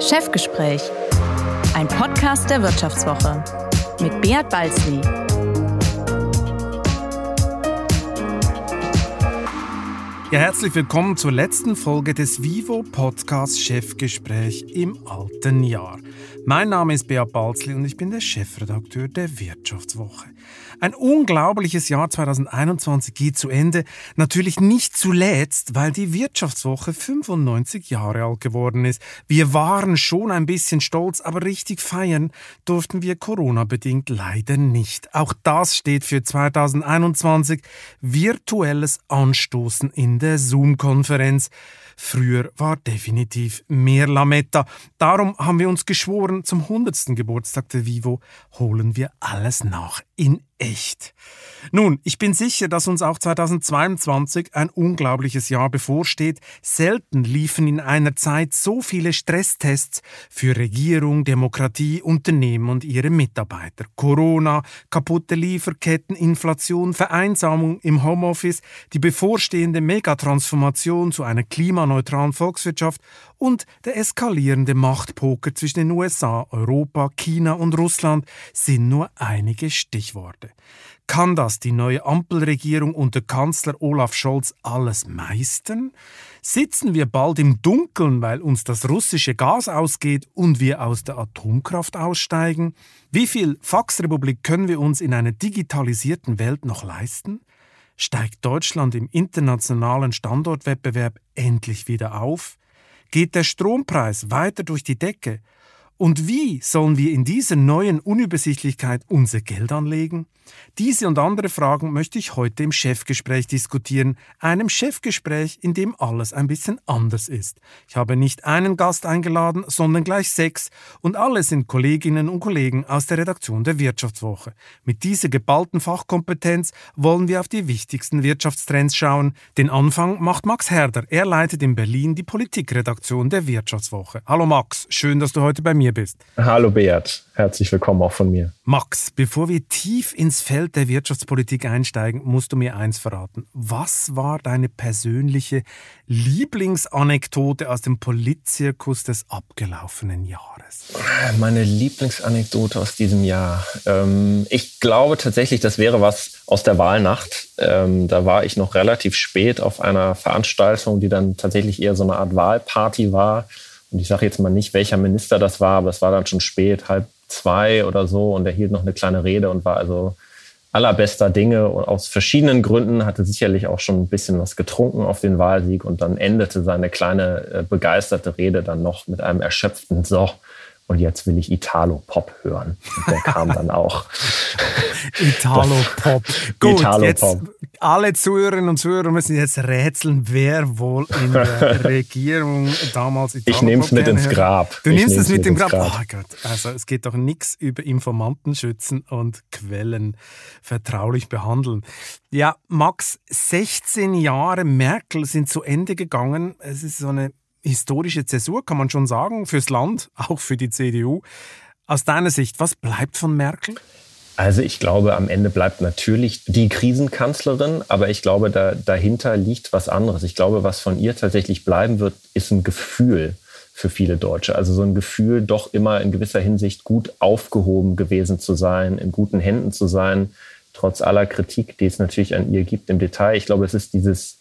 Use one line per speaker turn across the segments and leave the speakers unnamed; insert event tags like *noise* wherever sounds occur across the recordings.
Chefgespräch, ein Podcast der Wirtschaftswoche mit Beat Balzli.
Ja, herzlich willkommen zur letzten Folge des Vivo Podcast Chefgespräch im alten Jahr. Mein Name ist Beat Balzli und ich bin der Chefredakteur der Wirtschaftswoche. Ein unglaubliches Jahr 2021 geht zu Ende. Natürlich nicht zuletzt, weil die Wirtschaftswoche 95 Jahre alt geworden ist. Wir waren schon ein bisschen stolz, aber richtig feiern durften wir Corona-bedingt leider nicht. Auch das steht für 2021 virtuelles Anstoßen in der Zoom-Konferenz. Früher war definitiv mehr Lametta. Darum haben wir uns geschworen, zum 100. Geburtstag der Vivo holen wir alles nach in echt. Nun, ich bin sicher, dass uns auch 2022 ein unglaubliches Jahr bevorsteht. Selten liefen in einer Zeit so viele Stresstests für Regierung, Demokratie, Unternehmen und ihre Mitarbeiter. Corona, kaputte Lieferketten, Inflation, Vereinsamung im Homeoffice, die bevorstehende Megatransformation zu einer klimaneutralen Volkswirtschaft und der eskalierende Machtpoker zwischen den USA, Europa, China und Russland sind nur einige Stichworte. Kann das die neue Ampelregierung unter Kanzler Olaf Scholz alles meistern? Sitzen wir bald im Dunkeln, weil uns das russische Gas ausgeht und wir aus der Atomkraft aussteigen? Wie viel Faxrepublik können wir uns in einer digitalisierten Welt noch leisten? Steigt Deutschland im internationalen Standortwettbewerb endlich wieder auf? Geht der Strompreis weiter durch die Decke? Und wie sollen wir in dieser neuen Unübersichtlichkeit unser Geld anlegen? Diese und andere Fragen möchte ich heute im Chefgespräch diskutieren, einem Chefgespräch, in dem alles ein bisschen anders ist. Ich habe nicht einen Gast eingeladen, sondern gleich sechs und alle sind Kolleginnen und Kollegen aus der Redaktion der Wirtschaftswoche. Mit dieser geballten Fachkompetenz wollen wir auf die wichtigsten Wirtschaftstrends schauen. Den Anfang macht Max Herder. Er leitet in Berlin die Politikredaktion der Wirtschaftswoche. Hallo Max, schön, dass du heute bei mir bist.
Hallo Beat, herzlich willkommen auch von mir.
Max, bevor wir tief ins Feld der Wirtschaftspolitik einsteigen, musst du mir eins verraten. Was war deine persönliche Lieblingsanekdote aus dem Politzirkus des abgelaufenen Jahres?
Meine Lieblingsanekdote aus diesem Jahr. Ähm, ich glaube tatsächlich, das wäre was aus der Wahlnacht. Ähm, da war ich noch relativ spät auf einer Veranstaltung, die dann tatsächlich eher so eine Art Wahlparty war. Und ich sage jetzt mal nicht, welcher Minister das war, aber es war dann schon spät, halb zwei oder so und er hielt noch eine kleine Rede und war also allerbester Dinge. Und aus verschiedenen Gründen hatte sicherlich auch schon ein bisschen was getrunken auf den Wahlsieg und dann endete seine kleine äh, begeisterte Rede dann noch mit einem erschöpften So und jetzt will ich Italo-Pop hören. Und der kam dann auch. *laughs*
Italo-Pop. *laughs* Gut, Italo -Pop. jetzt alle Zuhörerinnen und Zuhörer müssen jetzt rätseln, wer wohl in der *laughs* Regierung damals
Italo Ich nehme es mit ins Grab.
Du ich nimmst es mit, mit dem Grab. Grab. Oh Gott, also es geht doch nichts über Informanten schützen und Quellen vertraulich behandeln. Ja, Max, 16 Jahre Merkel sind zu Ende gegangen. Es ist so eine historische Zäsur, kann man schon sagen, fürs Land, *laughs* auch für die CDU. Aus deiner Sicht, was bleibt von Merkel?
Also ich glaube, am Ende bleibt natürlich die Krisenkanzlerin, aber ich glaube, da, dahinter liegt was anderes. Ich glaube, was von ihr tatsächlich bleiben wird, ist ein Gefühl für viele Deutsche. Also so ein Gefühl, doch immer in gewisser Hinsicht gut aufgehoben gewesen zu sein, in guten Händen zu sein, trotz aller Kritik, die es natürlich an ihr gibt im Detail. Ich glaube, es ist dieses,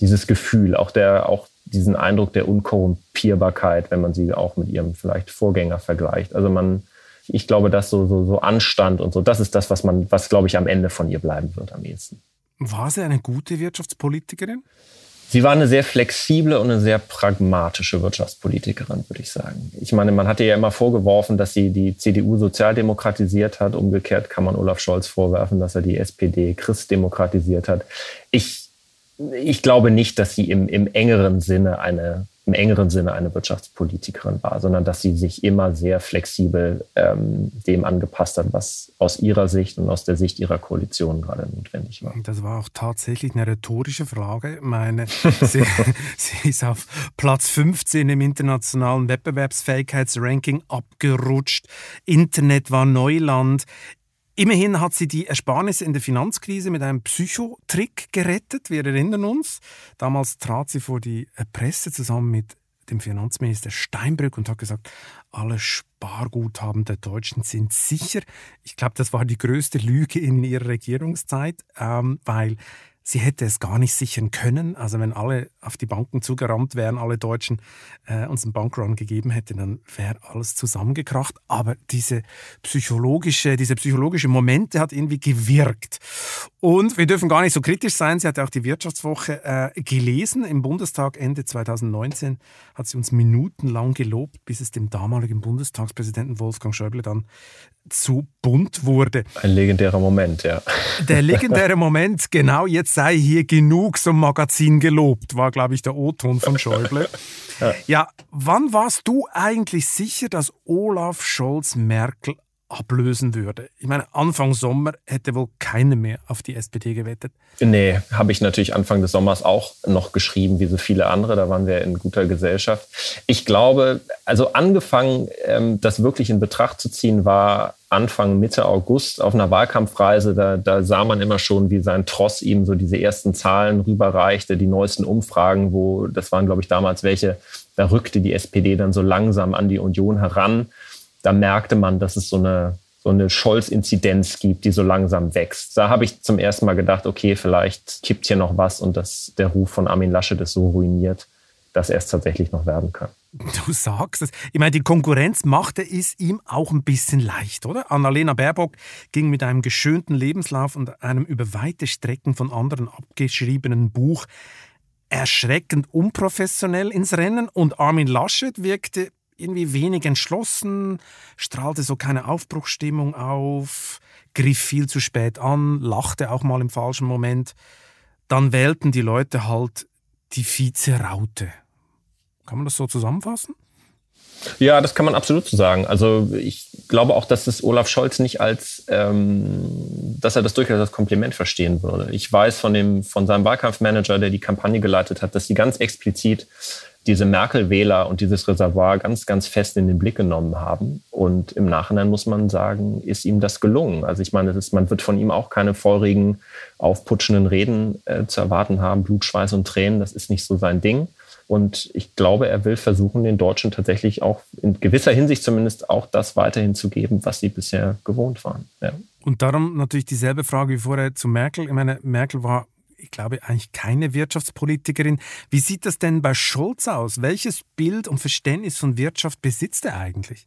dieses Gefühl, auch der, auch diesen Eindruck der Unkorrumpierbarkeit, wenn man sie auch mit ihrem vielleicht Vorgänger vergleicht. Also man, ich glaube, dass so, so, so Anstand und so, das ist das, was man, was glaube ich am Ende von ihr bleiben wird am ehesten.
War sie eine gute Wirtschaftspolitikerin?
Sie war eine sehr flexible und eine sehr pragmatische Wirtschaftspolitikerin, würde ich sagen. Ich meine, man hatte ja immer vorgeworfen, dass sie die CDU sozialdemokratisiert hat. Umgekehrt kann man Olaf Scholz vorwerfen, dass er die SPD christdemokratisiert hat. Ich ich glaube nicht, dass sie im, im engeren Sinne eine im engeren Sinne eine Wirtschaftspolitikerin war, sondern dass sie sich immer sehr flexibel ähm, dem angepasst hat, was aus ihrer Sicht und aus der Sicht ihrer Koalition gerade notwendig war.
Das war auch tatsächlich eine rhetorische Frage. Meine, *laughs* sie, sie ist auf Platz 15 im internationalen Wettbewerbsfähigkeitsranking abgerutscht. Internet war Neuland. Immerhin hat sie die Ersparnisse in der Finanzkrise mit einem Psychotrick gerettet. Wir erinnern uns. Damals trat sie vor die Presse zusammen mit dem Finanzminister Steinbrück und hat gesagt, alle Sparguthaben der Deutschen sind sicher. Ich glaube, das war die größte Lüge in ihrer Regierungszeit, ähm, weil sie hätte es gar nicht sichern können. Also wenn alle auf die Banken zugerammt wären, alle Deutschen äh, uns einen Bankrun gegeben hätten, dann wäre alles zusammengekracht. Aber diese psychologische, diese psychologische Momente hat irgendwie gewirkt. Und wir dürfen gar nicht so kritisch sein. Sie hat auch die Wirtschaftswoche äh, gelesen. Im Bundestag Ende 2019 hat sie uns minutenlang gelobt, bis es dem damaligen Bundestagspräsidenten Wolfgang Schäuble dann zu bunt wurde.
Ein legendärer Moment, ja.
Der legendäre Moment, genau, jetzt sei hier genug zum Magazin gelobt, war, glaube ich, der O-Ton von Schäuble. *laughs* ja. ja, wann warst du eigentlich sicher, dass Olaf Scholz Merkel ablösen würde. Ich meine, Anfang Sommer hätte wohl keiner mehr auf die SPD gewettet.
Nee, habe ich natürlich Anfang des Sommers auch noch geschrieben, wie so viele andere. Da waren wir in guter Gesellschaft. Ich glaube, also angefangen, ähm, das wirklich in Betracht zu ziehen, war Anfang, Mitte August auf einer Wahlkampfreise. Da, da sah man immer schon, wie sein Tross ihm so diese ersten Zahlen rüberreichte, die neuesten Umfragen, wo, das waren, glaube ich, damals welche, da rückte die SPD dann so langsam an die Union heran da merkte man, dass es so eine, so eine Scholz-Inzidenz gibt, die so langsam wächst. Da habe ich zum ersten Mal gedacht, okay, vielleicht kippt hier noch was und dass der Ruf von Armin Laschet ist so ruiniert, dass er es tatsächlich noch werden kann.
Du sagst es. Ich meine, die Konkurrenz machte es ihm auch ein bisschen leicht, oder? Annalena Baerbock ging mit einem geschönten Lebenslauf und einem über weite Strecken von anderen abgeschriebenen Buch erschreckend unprofessionell ins Rennen und Armin Laschet wirkte irgendwie wenig entschlossen, strahlte so keine Aufbruchsstimmung auf, griff viel zu spät an, lachte auch mal im falschen Moment. Dann wählten die Leute halt die Vize-Raute. Kann man das so zusammenfassen?
Ja, das kann man absolut so sagen. Also ich glaube auch, dass es Olaf Scholz nicht als, ähm, dass er das durchaus als Kompliment verstehen würde. Ich weiß von dem, von seinem Wahlkampfmanager, der die Kampagne geleitet hat, dass sie ganz explizit diese Merkel-Wähler und dieses Reservoir ganz, ganz fest in den Blick genommen haben. Und im Nachhinein muss man sagen, ist ihm das gelungen. Also ich meine, ist, man wird von ihm auch keine feurigen, aufputschenden Reden äh, zu erwarten haben, Blut, Schweiß und Tränen. Das ist nicht so sein Ding. Und ich glaube, er will versuchen, den Deutschen tatsächlich auch in gewisser Hinsicht zumindest auch das weiterhin zu geben, was sie bisher gewohnt waren. Ja.
Und darum natürlich dieselbe Frage wie vorher zu Merkel. Ich meine, Merkel war ich glaube, eigentlich keine Wirtschaftspolitikerin. Wie sieht das denn bei Scholz aus? Welches Bild und Verständnis von Wirtschaft besitzt er eigentlich?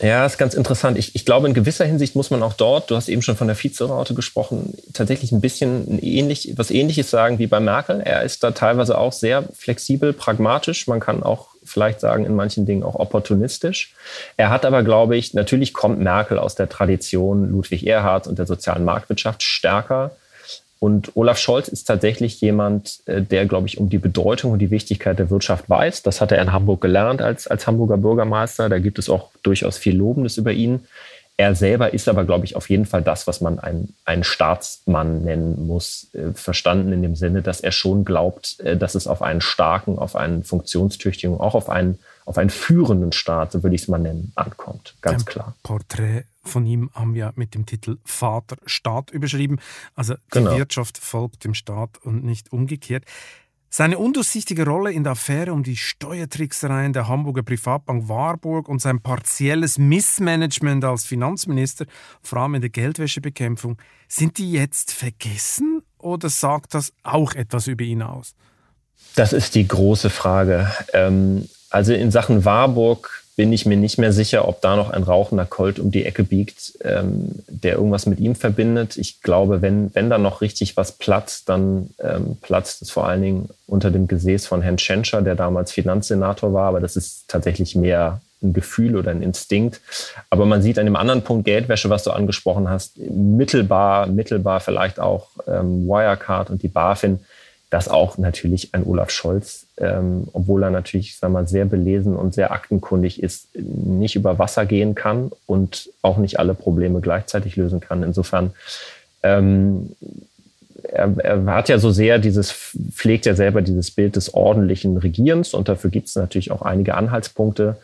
Ja, ist ganz interessant. Ich, ich glaube, in gewisser Hinsicht muss man auch dort, du hast eben schon von der Vizeraute gesprochen, tatsächlich ein bisschen ähnlich, was Ähnliches sagen wie bei Merkel. Er ist da teilweise auch sehr flexibel, pragmatisch. Man kann auch vielleicht sagen, in manchen Dingen auch opportunistisch. Er hat aber, glaube ich, natürlich kommt Merkel aus der Tradition Ludwig Erhard und der sozialen Marktwirtschaft stärker und Olaf Scholz ist tatsächlich jemand, äh, der, glaube ich, um die Bedeutung und die Wichtigkeit der Wirtschaft weiß. Das hat er in Hamburg gelernt als, als Hamburger Bürgermeister. Da gibt es auch durchaus viel Lobendes über ihn. Er selber ist aber, glaube ich, auf jeden Fall das, was man einen, einen Staatsmann nennen muss, äh, verstanden in dem Sinne, dass er schon glaubt, äh, dass es auf einen starken, auf einen funktionstüchtigen, auch auf einen, auf einen führenden Staat, so würde ich es mal nennen, ankommt. Ganz
Ein
klar.
Porträt von ihm haben wir mit dem Titel Vater Staat überschrieben. Also die genau. Wirtschaft folgt dem Staat und nicht umgekehrt. Seine undurchsichtige Rolle in der Affäre um die Steuertricksereien der Hamburger Privatbank Warburg und sein partielles Missmanagement als Finanzminister, vor allem in der Geldwäschebekämpfung, sind die jetzt vergessen oder sagt das auch etwas über ihn aus?
Das ist die große Frage. Ähm, also in Sachen Warburg bin ich mir nicht mehr sicher, ob da noch ein rauchender Colt um die Ecke biegt, ähm, der irgendwas mit ihm verbindet. Ich glaube, wenn, wenn da noch richtig was platzt, dann ähm, platzt es vor allen Dingen unter dem Gesäß von Herrn Tschentscher, der damals Finanzsenator war. Aber das ist tatsächlich mehr ein Gefühl oder ein Instinkt. Aber man sieht an dem anderen Punkt Geldwäsche, was du angesprochen hast, mittelbar, mittelbar vielleicht auch ähm, Wirecard und die BaFin, dass auch natürlich ein Olaf Scholz, ähm, obwohl er natürlich sag mal, sehr belesen und sehr aktenkundig ist, nicht über Wasser gehen kann und auch nicht alle Probleme gleichzeitig lösen kann. Insofern, ähm, er, er hat ja so sehr dieses, pflegt ja selber dieses Bild des ordentlichen Regierens und dafür gibt es natürlich auch einige Anhaltspunkte.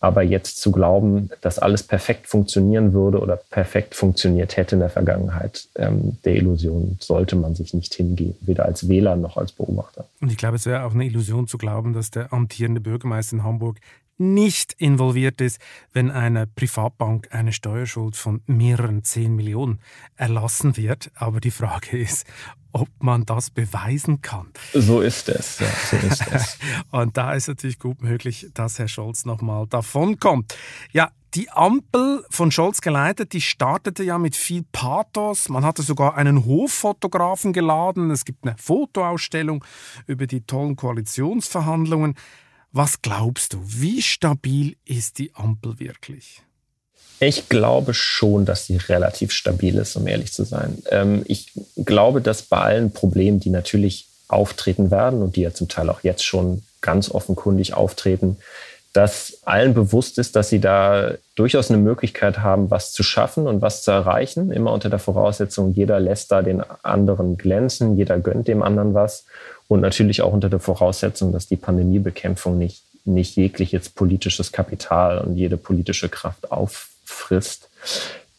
Aber jetzt zu glauben, dass alles perfekt funktionieren würde oder perfekt funktioniert hätte in der Vergangenheit, ähm, der Illusion sollte man sich nicht hingeben, weder als Wähler noch als Beobachter.
Und ich glaube, es wäre auch eine Illusion zu glauben, dass der amtierende Bürgermeister in Hamburg nicht involviert ist, wenn eine Privatbank eine Steuerschuld von mehreren 10 Millionen erlassen wird. Aber die Frage *laughs* ist, ob man das beweisen kann.
So ist es. Ja, so ist es. *laughs*
Und da ist natürlich gut möglich, dass Herr Scholz nochmal davonkommt. Ja, die Ampel von Scholz geleitet, die startete ja mit viel Pathos. Man hatte sogar einen Hoffotografen geladen. Es gibt eine Fotoausstellung über die tollen Koalitionsverhandlungen. Was glaubst du, wie stabil ist die Ampel wirklich?
Ich glaube schon, dass sie relativ stabil ist, um ehrlich zu sein. Ähm, ich glaube, dass bei allen Problemen, die natürlich auftreten werden und die ja zum Teil auch jetzt schon ganz offenkundig auftreten, dass allen bewusst ist, dass sie da durchaus eine Möglichkeit haben, was zu schaffen und was zu erreichen. Immer unter der Voraussetzung, jeder lässt da den anderen glänzen, jeder gönnt dem anderen was. Und natürlich auch unter der Voraussetzung, dass die Pandemiebekämpfung nicht, nicht jegliches politisches Kapital und jede politische Kraft auffrisst.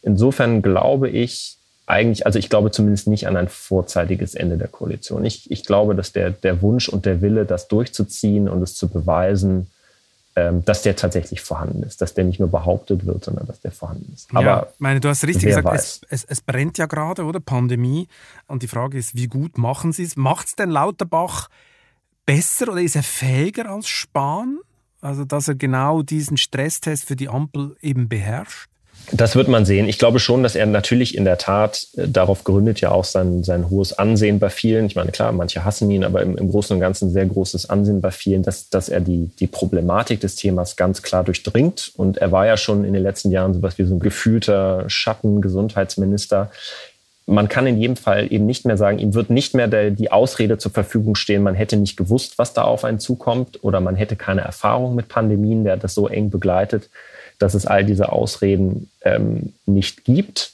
Insofern glaube ich, eigentlich, also ich glaube zumindest nicht an ein vorzeitiges Ende der Koalition. Ich, ich glaube, dass der, der Wunsch und der Wille, das durchzuziehen und es zu beweisen, dass der tatsächlich vorhanden ist, dass der nicht nur behauptet wird, sondern dass der vorhanden ist.
Aber ja, meine, du hast richtig gesagt, es, es, es, brennt ja gerade, oder? Pandemie. Und die Frage ist, wie gut machen sie es? Macht es denn Lauterbach besser oder ist er fähiger als Spahn? Also, dass er genau diesen Stresstest für die Ampel eben beherrscht?
Das wird man sehen. Ich glaube schon, dass er natürlich in der Tat, äh, darauf gründet ja auch sein, sein hohes Ansehen bei vielen. Ich meine, klar, manche hassen ihn, aber im, im Großen und Ganzen sehr großes Ansehen bei vielen, dass, dass er die, die Problematik des Themas ganz klar durchdringt. Und er war ja schon in den letzten Jahren sowas wie so ein gefühlter Schattengesundheitsminister. Man kann in jedem Fall eben nicht mehr sagen, ihm wird nicht mehr der, die Ausrede zur Verfügung stehen, man hätte nicht gewusst, was da auf einen zukommt oder man hätte keine Erfahrung mit Pandemien, der das so eng begleitet dass es all diese Ausreden ähm, nicht gibt.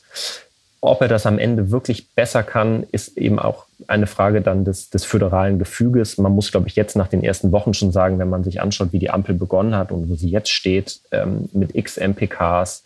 Ob er das am Ende wirklich besser kann, ist eben auch eine Frage dann des, des föderalen Gefüges. Man muss, glaube ich, jetzt nach den ersten Wochen schon sagen, wenn man sich anschaut, wie die Ampel begonnen hat und wo sie jetzt steht, ähm, mit x MPKs,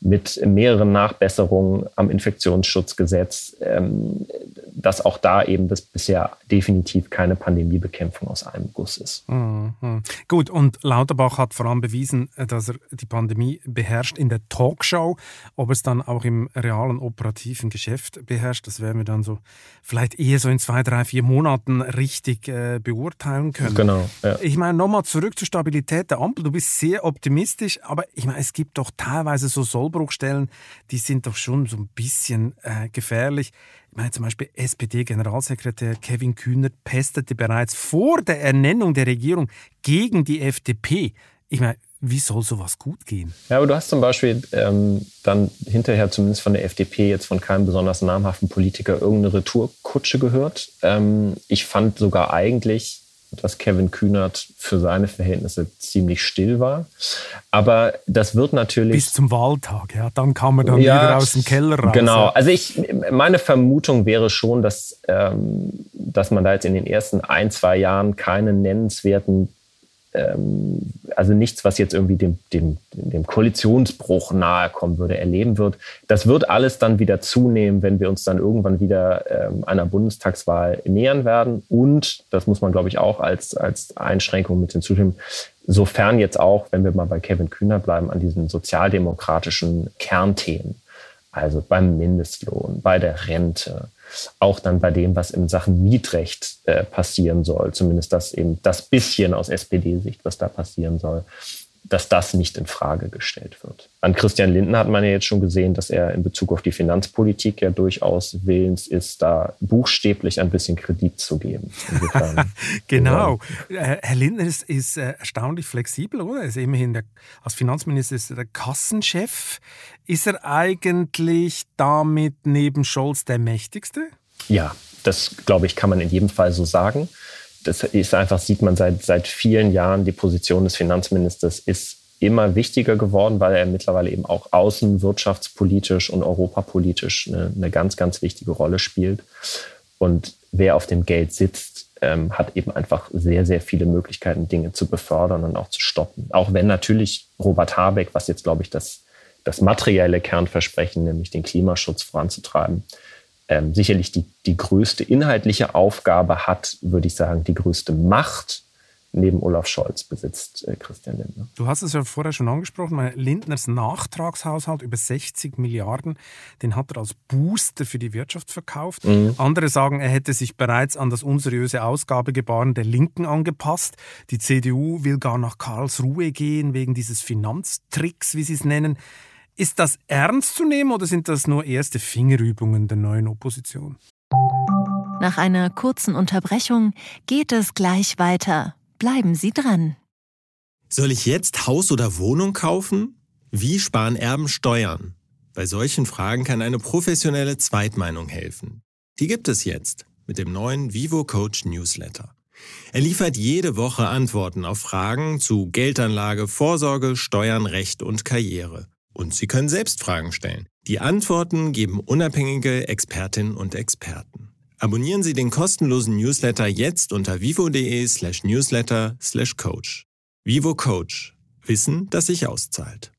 mit mehreren Nachbesserungen am Infektionsschutzgesetz, ähm, dass auch da eben das bisher definitiv keine Pandemiebekämpfung aus einem Guss ist.
Mhm. Gut, und Lauterbach hat vor allem bewiesen, dass er die Pandemie beherrscht in der Talkshow. Ob es dann auch im realen operativen Geschäft beherrscht, das werden wir dann so vielleicht eher so in zwei, drei, vier Monaten richtig äh, beurteilen können.
Genau.
Ja. Ich meine, nochmal zurück zur Stabilität der Ampel. Du bist sehr optimistisch, aber ich meine, es gibt doch teilweise so Soll Sollbruchstellen, die sind doch schon so ein bisschen äh, gefährlich. Ich meine zum Beispiel SPD-Generalsekretär Kevin Kühnert pestete bereits vor der Ernennung der Regierung gegen die FDP. Ich meine, wie soll sowas gut gehen?
Ja, aber du hast zum Beispiel ähm, dann hinterher zumindest von der FDP jetzt von keinem besonders namhaften Politiker irgendeine Retourkutsche gehört. Ähm, ich fand sogar eigentlich dass Kevin Kühnert für seine Verhältnisse ziemlich still war. Aber das wird natürlich.
Bis zum Wahltag, ja. Dann kam er dann ja, wieder aus dem Keller raus.
Genau. Also ich, meine Vermutung wäre schon, dass, ähm, dass man da jetzt in den ersten ein, zwei Jahren keinen nennenswerten ähm, also nichts, was jetzt irgendwie dem, dem, dem Koalitionsbruch nahe kommen würde, erleben wird. Das wird alles dann wieder zunehmen, wenn wir uns dann irgendwann wieder ähm, einer Bundestagswahl nähern werden. Und, das muss man, glaube ich, auch als, als Einschränkung mit hinzustimmen, sofern jetzt auch, wenn wir mal bei Kevin Kühner bleiben, an diesen sozialdemokratischen Kernthemen, also beim Mindestlohn, bei der Rente, auch dann bei dem, was in Sachen Mietrecht äh, passieren soll, zumindest das eben das bisschen aus SPD-Sicht, was da passieren soll, dass das nicht in Frage gestellt wird. An Christian Lindner hat man ja jetzt schon gesehen, dass er in Bezug auf die Finanzpolitik ja durchaus willens ist, da buchstäblich ein bisschen Kredit zu geben. *laughs*
genau. Ja. Herr Lindner ist, ist, äh, erstaunlich flexibel, oder? Er ist immerhin der, als Finanzminister ist er der Kassenchef. Ist er eigentlich damit neben Scholz der mächtigste?
Ja, das glaube ich, kann man in jedem Fall so sagen das ist einfach, sieht man seit, seit vielen Jahren, die Position des Finanzministers ist immer wichtiger geworden, weil er mittlerweile eben auch außen wirtschaftspolitisch und europapolitisch eine, eine ganz, ganz wichtige Rolle spielt. Und wer auf dem Geld sitzt, ähm, hat eben einfach sehr, sehr viele Möglichkeiten, Dinge zu befördern und auch zu stoppen. Auch wenn natürlich Robert Habeck, was jetzt, glaube ich, das, das materielle Kernversprechen, nämlich den Klimaschutz voranzutreiben, ähm, sicherlich die, die größte inhaltliche Aufgabe hat, würde ich sagen, die größte Macht neben Olaf Scholz besitzt äh, Christian Lindner.
Du hast es ja vorher schon angesprochen, Lindners Nachtragshaushalt über 60 Milliarden, den hat er als Booster für die Wirtschaft verkauft. Mhm. Andere sagen, er hätte sich bereits an das unseriöse Ausgabegebaren der Linken angepasst. Die CDU will gar nach Karlsruhe gehen wegen dieses Finanztricks, wie sie es nennen. Ist das ernst zu nehmen oder sind das nur erste Fingerübungen der neuen Opposition?
Nach einer kurzen Unterbrechung geht es gleich weiter. Bleiben Sie dran.
Soll ich jetzt Haus oder Wohnung kaufen? Wie sparen Erben Steuern? Bei solchen Fragen kann eine professionelle Zweitmeinung helfen. Die gibt es jetzt mit dem neuen Vivo Coach Newsletter. Er liefert jede Woche Antworten auf Fragen zu Geldanlage, Vorsorge, Steuern, Recht und Karriere. Und Sie können selbst Fragen stellen. Die Antworten geben unabhängige Expertinnen und Experten. Abonnieren Sie den kostenlosen Newsletter jetzt unter vivo.de slash newsletter slash coach. Vivo Coach. Wissen, das sich auszahlt.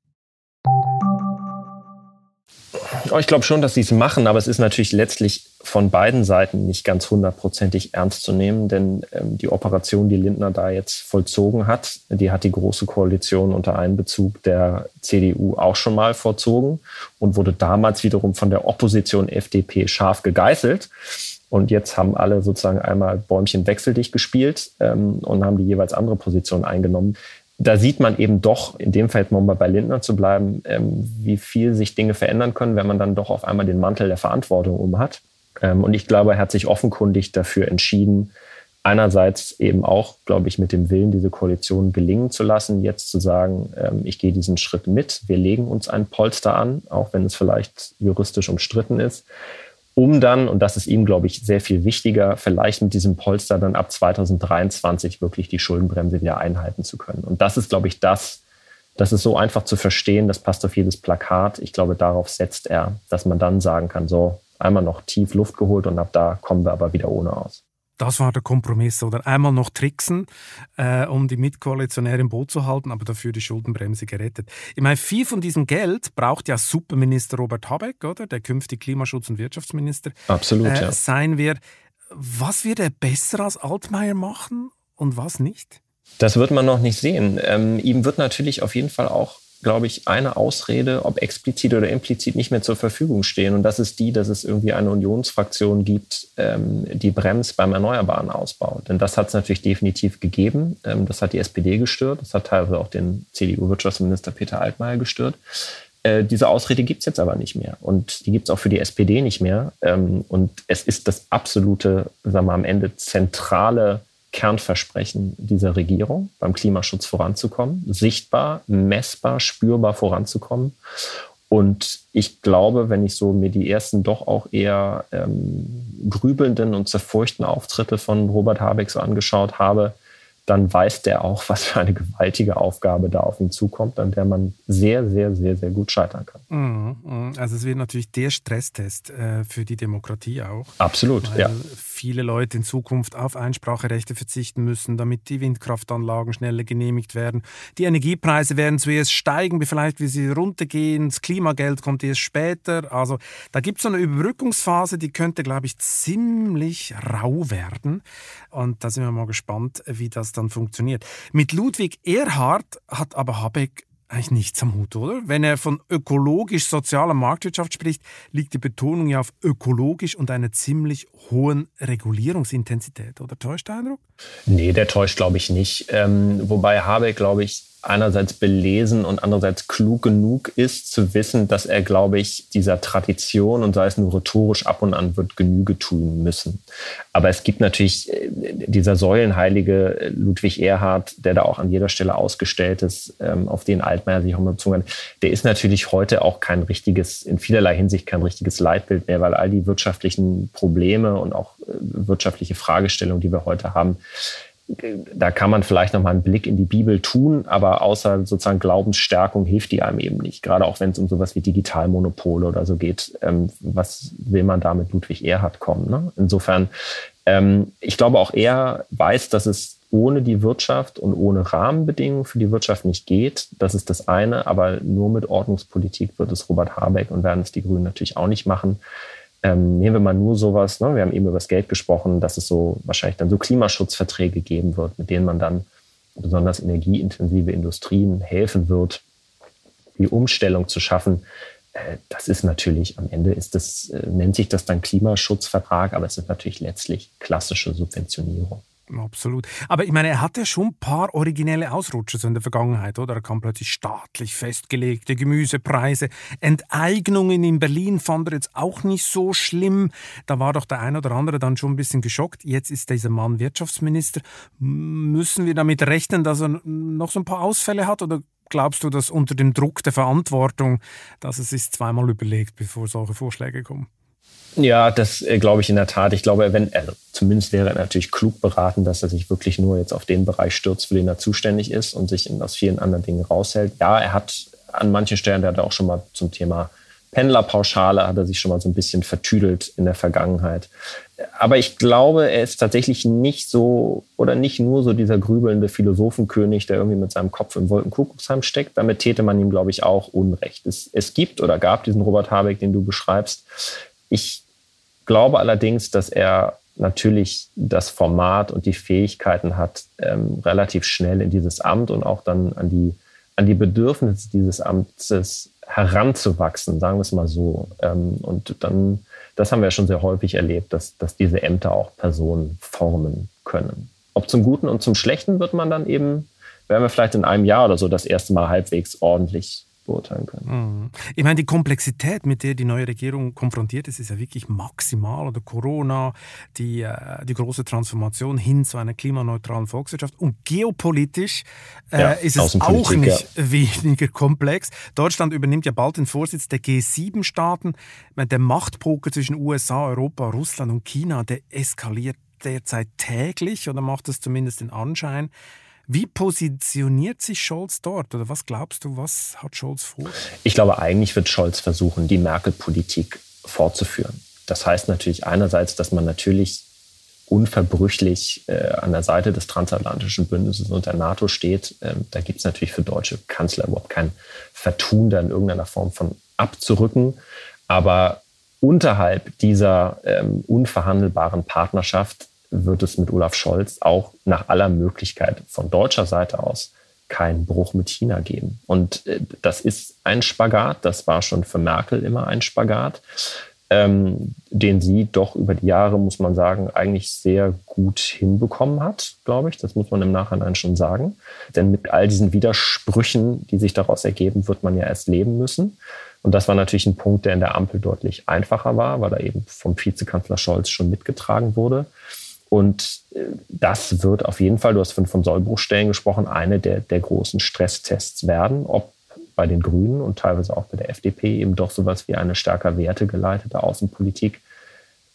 Ich glaube schon, dass sie es machen, aber es ist natürlich letztlich von beiden Seiten nicht ganz hundertprozentig ernst zu nehmen, denn ähm, die Operation, die Lindner da jetzt vollzogen hat, die hat die Große Koalition unter Einbezug der CDU auch schon mal vollzogen und wurde damals wiederum von der Opposition FDP scharf gegeißelt. Und jetzt haben alle sozusagen einmal Bäumchen wechseldicht gespielt ähm, und haben die jeweils andere Position eingenommen da sieht man eben doch, in dem Fall mal bei Lindner zu bleiben, ähm, wie viel sich Dinge verändern können, wenn man dann doch auf einmal den Mantel der Verantwortung um hat. Ähm, und ich glaube, er hat sich offenkundig dafür entschieden, einerseits eben auch, glaube ich, mit dem Willen, diese Koalition gelingen zu lassen, jetzt zu sagen, ähm, ich gehe diesen Schritt mit, wir legen uns ein Polster an, auch wenn es vielleicht juristisch umstritten ist um dann, und das ist ihm, glaube ich, sehr viel wichtiger, vielleicht mit diesem Polster dann ab 2023 wirklich die Schuldenbremse wieder einhalten zu können. Und das ist, glaube ich, das, das ist so einfach zu verstehen, das passt auf jedes Plakat. Ich glaube, darauf setzt er, dass man dann sagen kann, so einmal noch tief Luft geholt und ab da kommen wir aber wieder ohne aus.
Das war der Kompromiss. Oder einmal noch tricksen, äh, um die Mitkoalitionäre im Boot zu halten, aber dafür die Schuldenbremse gerettet. Ich meine, viel von diesem Geld braucht ja Superminister Robert Habeck, oder? Der künftig Klimaschutz- und Wirtschaftsminister
Absolut, äh, ja.
sein wird. Was wird er besser als Altmaier machen und was nicht?
Das wird man noch nicht sehen. Ähm, ihm wird natürlich auf jeden Fall auch glaube ich, eine Ausrede, ob explizit oder implizit, nicht mehr zur Verfügung stehen. Und das ist die, dass es irgendwie eine Unionsfraktion gibt, ähm, die bremst beim erneuerbaren Ausbau. Denn das hat es natürlich definitiv gegeben. Ähm, das hat die SPD gestört. Das hat teilweise auch den CDU-Wirtschaftsminister Peter Altmaier gestört. Äh, diese Ausrede gibt es jetzt aber nicht mehr. Und die gibt es auch für die SPD nicht mehr. Ähm, und es ist das absolute, sagen wir am Ende, zentrale Kernversprechen dieser Regierung, beim Klimaschutz voranzukommen, sichtbar, messbar, spürbar voranzukommen. Und ich glaube, wenn ich so mir die ersten doch auch eher ähm, grübelnden und zerfurchten Auftritte von Robert Habeck so angeschaut habe, dann weiß der auch, *laughs* was für eine gewaltige Aufgabe da auf ihn zukommt, an der man sehr, sehr, sehr, sehr gut scheitern kann.
Mhm, mhm. Also es wird natürlich der Stresstest äh, für die Demokratie auch.
Absolut, ja.
Viele Leute in Zukunft auf Einspracherechte verzichten müssen, damit die Windkraftanlagen schneller genehmigt werden. Die Energiepreise werden zuerst steigen, vielleicht wie sie runtergehen. Das Klimageld kommt erst später. Also da gibt es so eine Überbrückungsphase, die könnte, glaube ich, ziemlich rau werden. Und da sind wir mal gespannt, wie das dann funktioniert. Mit Ludwig Erhard hat aber Habeck eigentlich nichts am Hut, oder? Wenn er von ökologisch-sozialer Marktwirtschaft spricht, liegt die Betonung ja auf ökologisch und einer ziemlich hohen Regulierungsintensität, oder täuscht der Eindruck?
Nee, der täuscht, glaube ich, nicht. Ähm, wobei Habeck, glaube ich, einerseits belesen und andererseits klug genug ist, zu wissen, dass er, glaube ich, dieser Tradition und sei es nur rhetorisch ab und an wird Genüge tun müssen. Aber es gibt natürlich äh, dieser säulenheilige Ludwig Erhard, der da auch an jeder Stelle ausgestellt ist, ähm, auf den Altmaier sich auch mal bezogen hat. Der ist natürlich heute auch kein richtiges, in vielerlei Hinsicht kein richtiges Leitbild mehr, weil all die wirtschaftlichen Probleme und auch äh, wirtschaftliche Fragestellungen, die wir heute haben, da kann man vielleicht noch mal einen Blick in die Bibel tun, aber außer sozusagen Glaubensstärkung hilft die einem eben nicht. Gerade auch wenn es um sowas wie Digitalmonopole oder so geht. Ähm, was will man da mit Ludwig Erhard kommen? Ne? Insofern Ähm, ich glaube auch er weiß, dass es ohne die Wirtschaft und ohne Rahmenbedingungen für die Wirtschaft nicht geht. Das ist das eine, aber nur mit Ordnungspolitik wird es Robert Habeck und werden es die Grünen natürlich auch nicht machen. Ähm, nehmen wir mal nur sowas, ne? wir haben eben über das Geld gesprochen, dass es so wahrscheinlich dann so Klimaschutzverträge geben wird, mit denen man dann besonders energieintensive Industrien helfen wird, die Umstellung zu schaffen. Äh, das ist natürlich, am Ende ist das, äh, nennt sich das dann Klimaschutzvertrag, aber es ist natürlich letztlich klassische Subventionierung.
Absolut. Aber ich meine, er hatte schon ein paar originelle Ausrutscher in der Vergangenheit, oder? Er kam plötzlich staatlich festgelegte Gemüsepreise. Enteignungen in Berlin fand er jetzt auch nicht so schlimm. Da war doch der ein oder andere dann schon ein bisschen geschockt. Jetzt ist dieser Mann Wirtschaftsminister. Müssen wir damit rechnen, dass er noch so ein paar Ausfälle hat? Oder glaubst du, dass unter dem Druck der Verantwortung, dass es sich zweimal überlegt, bevor solche Vorschläge kommen?
Ja, das äh, glaube ich in der Tat. Ich glaube, wenn, also zumindest wäre er natürlich klug beraten, dass er sich wirklich nur jetzt auf den Bereich stürzt, für den er zuständig ist und sich aus vielen anderen Dingen raushält. Ja, er hat an manchen Stellen, der hat auch schon mal zum Thema Pendlerpauschale, hat er sich schon mal so ein bisschen vertüdelt in der Vergangenheit. Aber ich glaube, er ist tatsächlich nicht so oder nicht nur so dieser grübelnde Philosophenkönig, der irgendwie mit seinem Kopf im Wolkenkuckucksheim steckt. Damit täte man ihm, glaube ich, auch Unrecht. Es, es gibt oder gab diesen Robert Habeck, den du beschreibst, ich glaube allerdings, dass er natürlich das Format und die Fähigkeiten hat, ähm, relativ schnell in dieses Amt und auch dann an die, an die Bedürfnisse dieses Amtes heranzuwachsen, sagen wir es mal so. Ähm, und dann, das haben wir schon sehr häufig erlebt, dass, dass diese Ämter auch Personen formen können. Ob zum Guten und zum Schlechten wird man dann eben, werden wir vielleicht in einem Jahr oder so das erste Mal halbwegs ordentlich beurteilen können.
Mhm. Ich meine, die Komplexität, mit der die neue Regierung konfrontiert ist, ist ja wirklich maximal. Oder Corona, die, äh, die große Transformation hin zu einer klimaneutralen Volkswirtschaft. Und geopolitisch äh, ja, ist es auch nicht ja. *laughs* weniger komplex. Deutschland übernimmt ja bald den Vorsitz der G7-Staaten. Der Machtpoker zwischen USA, Europa, Russland und China, der eskaliert derzeit täglich oder macht es zumindest den Anschein. Wie positioniert sich Scholz dort? Oder was glaubst du, was hat Scholz vor?
Ich glaube, eigentlich wird Scholz versuchen, die Merkel-Politik fortzuführen. Das heißt natürlich einerseits, dass man natürlich unverbrüchlich äh, an der Seite des transatlantischen Bündnisses und der NATO steht. Ähm, da gibt es natürlich für deutsche Kanzler überhaupt kein Vertun, da in irgendeiner Form von abzurücken. Aber unterhalb dieser ähm, unverhandelbaren Partnerschaft wird es mit Olaf Scholz auch nach aller Möglichkeit von deutscher Seite aus keinen Bruch mit China geben. Und äh, das ist ein Spagat, das war schon für Merkel immer ein Spagat, ähm, den sie doch über die Jahre, muss man sagen, eigentlich sehr gut hinbekommen hat, glaube ich. Das muss man im Nachhinein schon sagen. Denn mit all diesen Widersprüchen, die sich daraus ergeben, wird man ja erst leben müssen. Und das war natürlich ein Punkt, der in der Ampel deutlich einfacher war, weil er eben vom Vizekanzler Scholz schon mitgetragen wurde. Und äh, das wird auf jeden Fall, du hast von, Sollbruchstellen gesprochen, eine der, der großen Stresstests werden, ob bei den Grünen und teilweise auch bei der FDP eben doch sowas wie eine stärker wertegeleitete Außenpolitik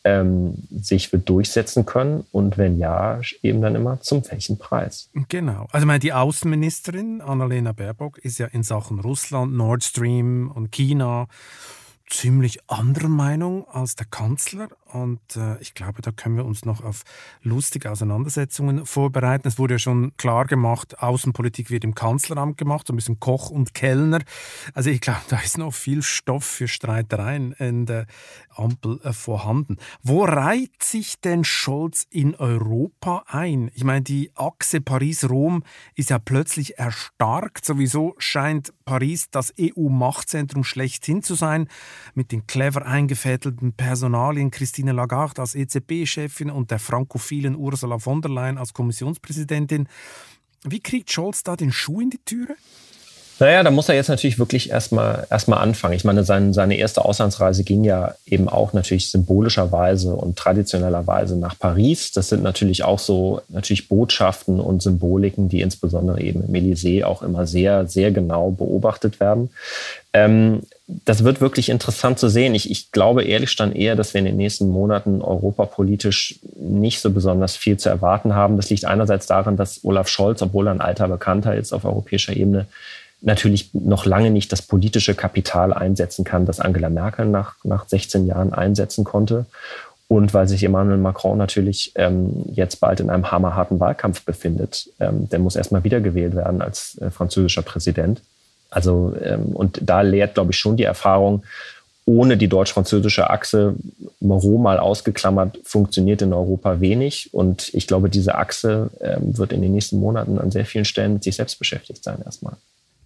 ähm, sich wird durchsetzen können und wenn ja, eben dann immer zum welchen Preis.
Genau. Also meine, die Außenministerin Annalena Baerbock ist ja in Sachen Russland, Nord Stream und China ziemlich anderer Meinung als der Kanzler. Und äh, ich glaube, da können wir uns noch auf lustige Auseinandersetzungen vorbereiten. Es wurde ja schon klar gemacht, Außenpolitik wird im Kanzleramt gemacht, so ein bisschen Koch und Kellner. Also ich glaube, da ist noch viel Stoff für Streitereien in der Ampel äh, vorhanden. Wo reiht sich denn Scholz in Europa ein? Ich meine, die Achse Paris-Rom ist ja plötzlich erstarkt. Sowieso scheint Paris das EU-Machtzentrum schlechthin zu sein, mit den clever eingefädelten Personalien Christine Lagarde als EZB-Chefin und der frankophilen Ursula von der Leyen als Kommissionspräsidentin. Wie kriegt Scholz da den Schuh in die Türe?
Naja, da muss er jetzt natürlich wirklich erstmal erstmal anfangen. Ich meine, sein, seine erste Auslandsreise ging ja eben auch natürlich symbolischerweise und traditionellerweise nach Paris. Das sind natürlich auch so natürlich Botschaften und Symboliken, die insbesondere eben im Élysée auch immer sehr, sehr genau beobachtet werden. Ähm, das wird wirklich interessant zu sehen. Ich, ich glaube ehrlich dann eher, dass wir in den nächsten Monaten europapolitisch nicht so besonders viel zu erwarten haben. Das liegt einerseits daran, dass Olaf Scholz, obwohl er ein alter Bekannter ist auf europäischer Ebene, natürlich noch lange nicht das politische Kapital einsetzen kann, das Angela Merkel nach, nach 16 Jahren einsetzen konnte. und weil sich Emmanuel Macron natürlich ähm, jetzt bald in einem hammerharten Wahlkampf befindet. Ähm, der muss erstmal wiedergewählt werden als äh, französischer Präsident. Also, ähm, und da lehrt, glaube ich, schon die Erfahrung, ohne die deutsch-französische Achse, Moreau mal ausgeklammert, funktioniert in Europa wenig. Und ich glaube, diese Achse ähm, wird in den nächsten Monaten an sehr vielen Stellen mit sich selbst beschäftigt sein erstmal.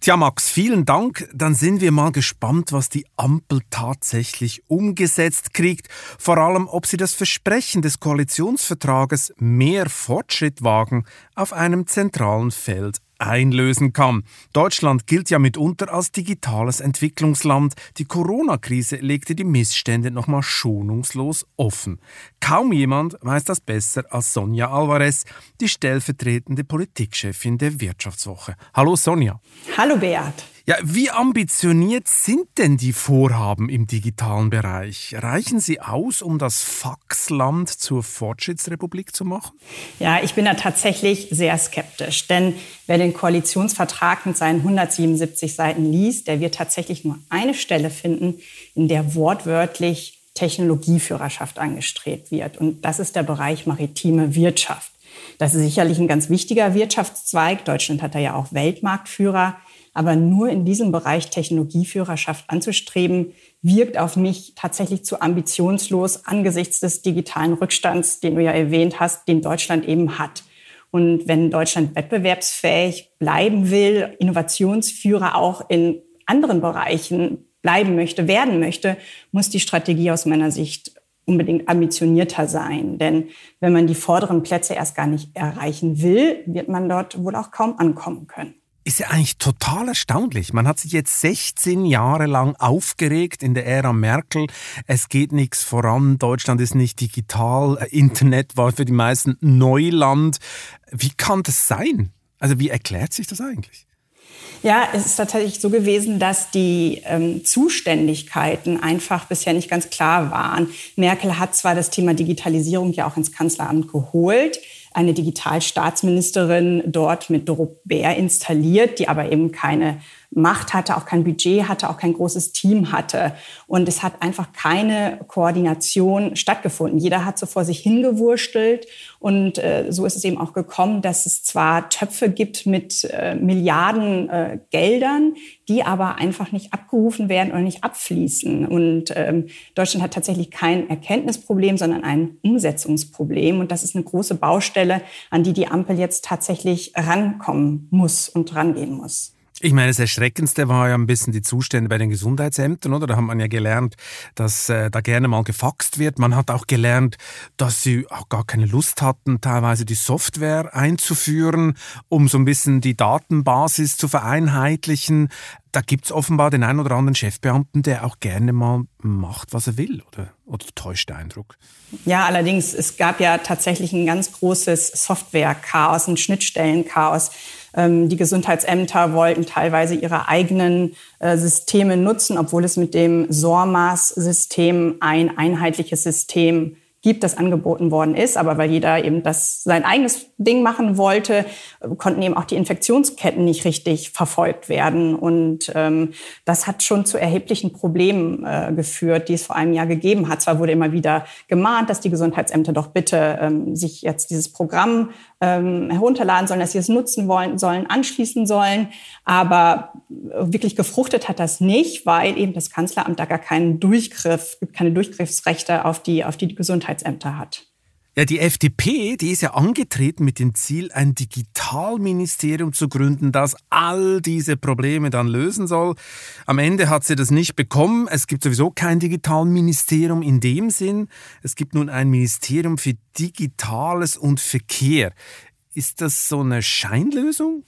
Tja, Max, vielen Dank. Dann sind wir mal gespannt, was die Ampel tatsächlich umgesetzt kriegt. Vor allem, ob sie das Versprechen des Koalitionsvertrages mehr Fortschritt wagen auf einem zentralen Feld einlösen kann. Deutschland gilt ja mitunter als digitales Entwicklungsland. Die Corona-Krise legte die Missstände nochmal schonungslos offen. Kaum jemand weiß das besser als Sonja Alvarez, die stellvertretende Politikchefin der Wirtschaftswoche. Hallo Sonja.
Hallo Beat.
Ja, wie ambitioniert sind denn die Vorhaben im digitalen Bereich? Reichen sie aus, um das Faxland zur Fortschrittsrepublik zu machen?
Ja, ich bin da tatsächlich sehr skeptisch, denn wer den Koalitionsvertrag mit seinen 177 Seiten liest, der wird tatsächlich nur eine Stelle finden, in der wortwörtlich Technologieführerschaft angestrebt wird. Und das ist der Bereich maritime Wirtschaft. Das ist sicherlich ein ganz wichtiger Wirtschaftszweig. Deutschland hat da ja auch Weltmarktführer. Aber nur in diesem Bereich Technologieführerschaft anzustreben, wirkt auf mich tatsächlich zu ambitionslos angesichts des digitalen Rückstands, den du ja erwähnt hast, den Deutschland eben hat. Und wenn Deutschland wettbewerbsfähig bleiben will, Innovationsführer auch in anderen Bereichen bleiben möchte, werden möchte, muss die Strategie aus meiner Sicht unbedingt ambitionierter sein. Denn wenn man die vorderen Plätze erst gar nicht erreichen will, wird man dort wohl auch kaum ankommen können
ist ja eigentlich total erstaunlich. Man hat sich jetzt 16 Jahre lang aufgeregt in der Ära Merkel. Es geht nichts voran. Deutschland ist nicht digital. Internet war für die meisten Neuland. Wie kann das sein? Also wie erklärt sich das eigentlich?
Ja, es ist tatsächlich so gewesen, dass die ähm, Zuständigkeiten einfach bisher nicht ganz klar waren. Merkel hat zwar das Thema Digitalisierung ja auch ins Kanzleramt geholt, eine Digitalstaatsministerin dort mit Doro Bär installiert, die aber eben keine Macht hatte, auch kein Budget hatte, auch kein großes Team hatte. Und es hat einfach keine Koordination stattgefunden. Jeder hat so vor sich hingewurstelt. Und äh, so ist es eben auch gekommen, dass es zwar Töpfe gibt mit äh, Milliarden äh, Geldern, die aber einfach nicht abgerufen werden oder nicht abfließen. Und ähm, Deutschland hat tatsächlich kein Erkenntnisproblem, sondern ein Umsetzungsproblem. Und das ist eine große Baustelle, an die die Ampel jetzt tatsächlich rankommen muss und rangehen muss.
Ich meine, das Erschreckendste war ja ein bisschen die Zustände bei den Gesundheitsämtern, oder? Da hat man ja gelernt, dass äh, da gerne mal gefaxt wird. Man hat auch gelernt, dass sie auch gar keine Lust hatten, teilweise die Software einzuführen, um so ein bisschen die Datenbasis zu vereinheitlichen. Da gibt es offenbar den einen oder anderen Chefbeamten, der auch gerne mal macht, was er will, oder? Oder täuscht der Eindruck?
Ja, allerdings, es gab ja tatsächlich ein ganz großes Software-Chaos, ein Schnittstellen-Chaos ähm, die Gesundheitsämter wollten teilweise ihre eigenen äh, Systeme nutzen, obwohl es mit dem SORMAS-System ein einheitliches System gibt, das angeboten worden ist. Aber weil jeder eben das sein eigenes Ding machen wollte, konnten eben auch die Infektionsketten nicht richtig verfolgt werden. Und ähm, das hat schon zu erheblichen Problemen äh, geführt, die es vor einem Jahr gegeben hat. Zwar wurde immer wieder gemahnt, dass die Gesundheitsämter doch bitte ähm, sich jetzt dieses Programm ähm, herunterladen sollen, dass sie es nutzen wollen, sollen, anschließen sollen. Aber wirklich gefruchtet hat das nicht, weil eben das Kanzleramt da gar keinen Durchgriff, keine Durchgriffsrechte auf die, auf die Gesundheitsämter hat.
Ja, die FDP, die ist ja angetreten mit dem Ziel, ein Digitalministerium zu gründen, das all diese Probleme dann lösen soll. Am Ende hat sie das nicht bekommen. Es gibt sowieso kein Digitalministerium in dem Sinn. Es gibt nun ein Ministerium für Digitales und Verkehr. Ist das so eine Scheinlösung?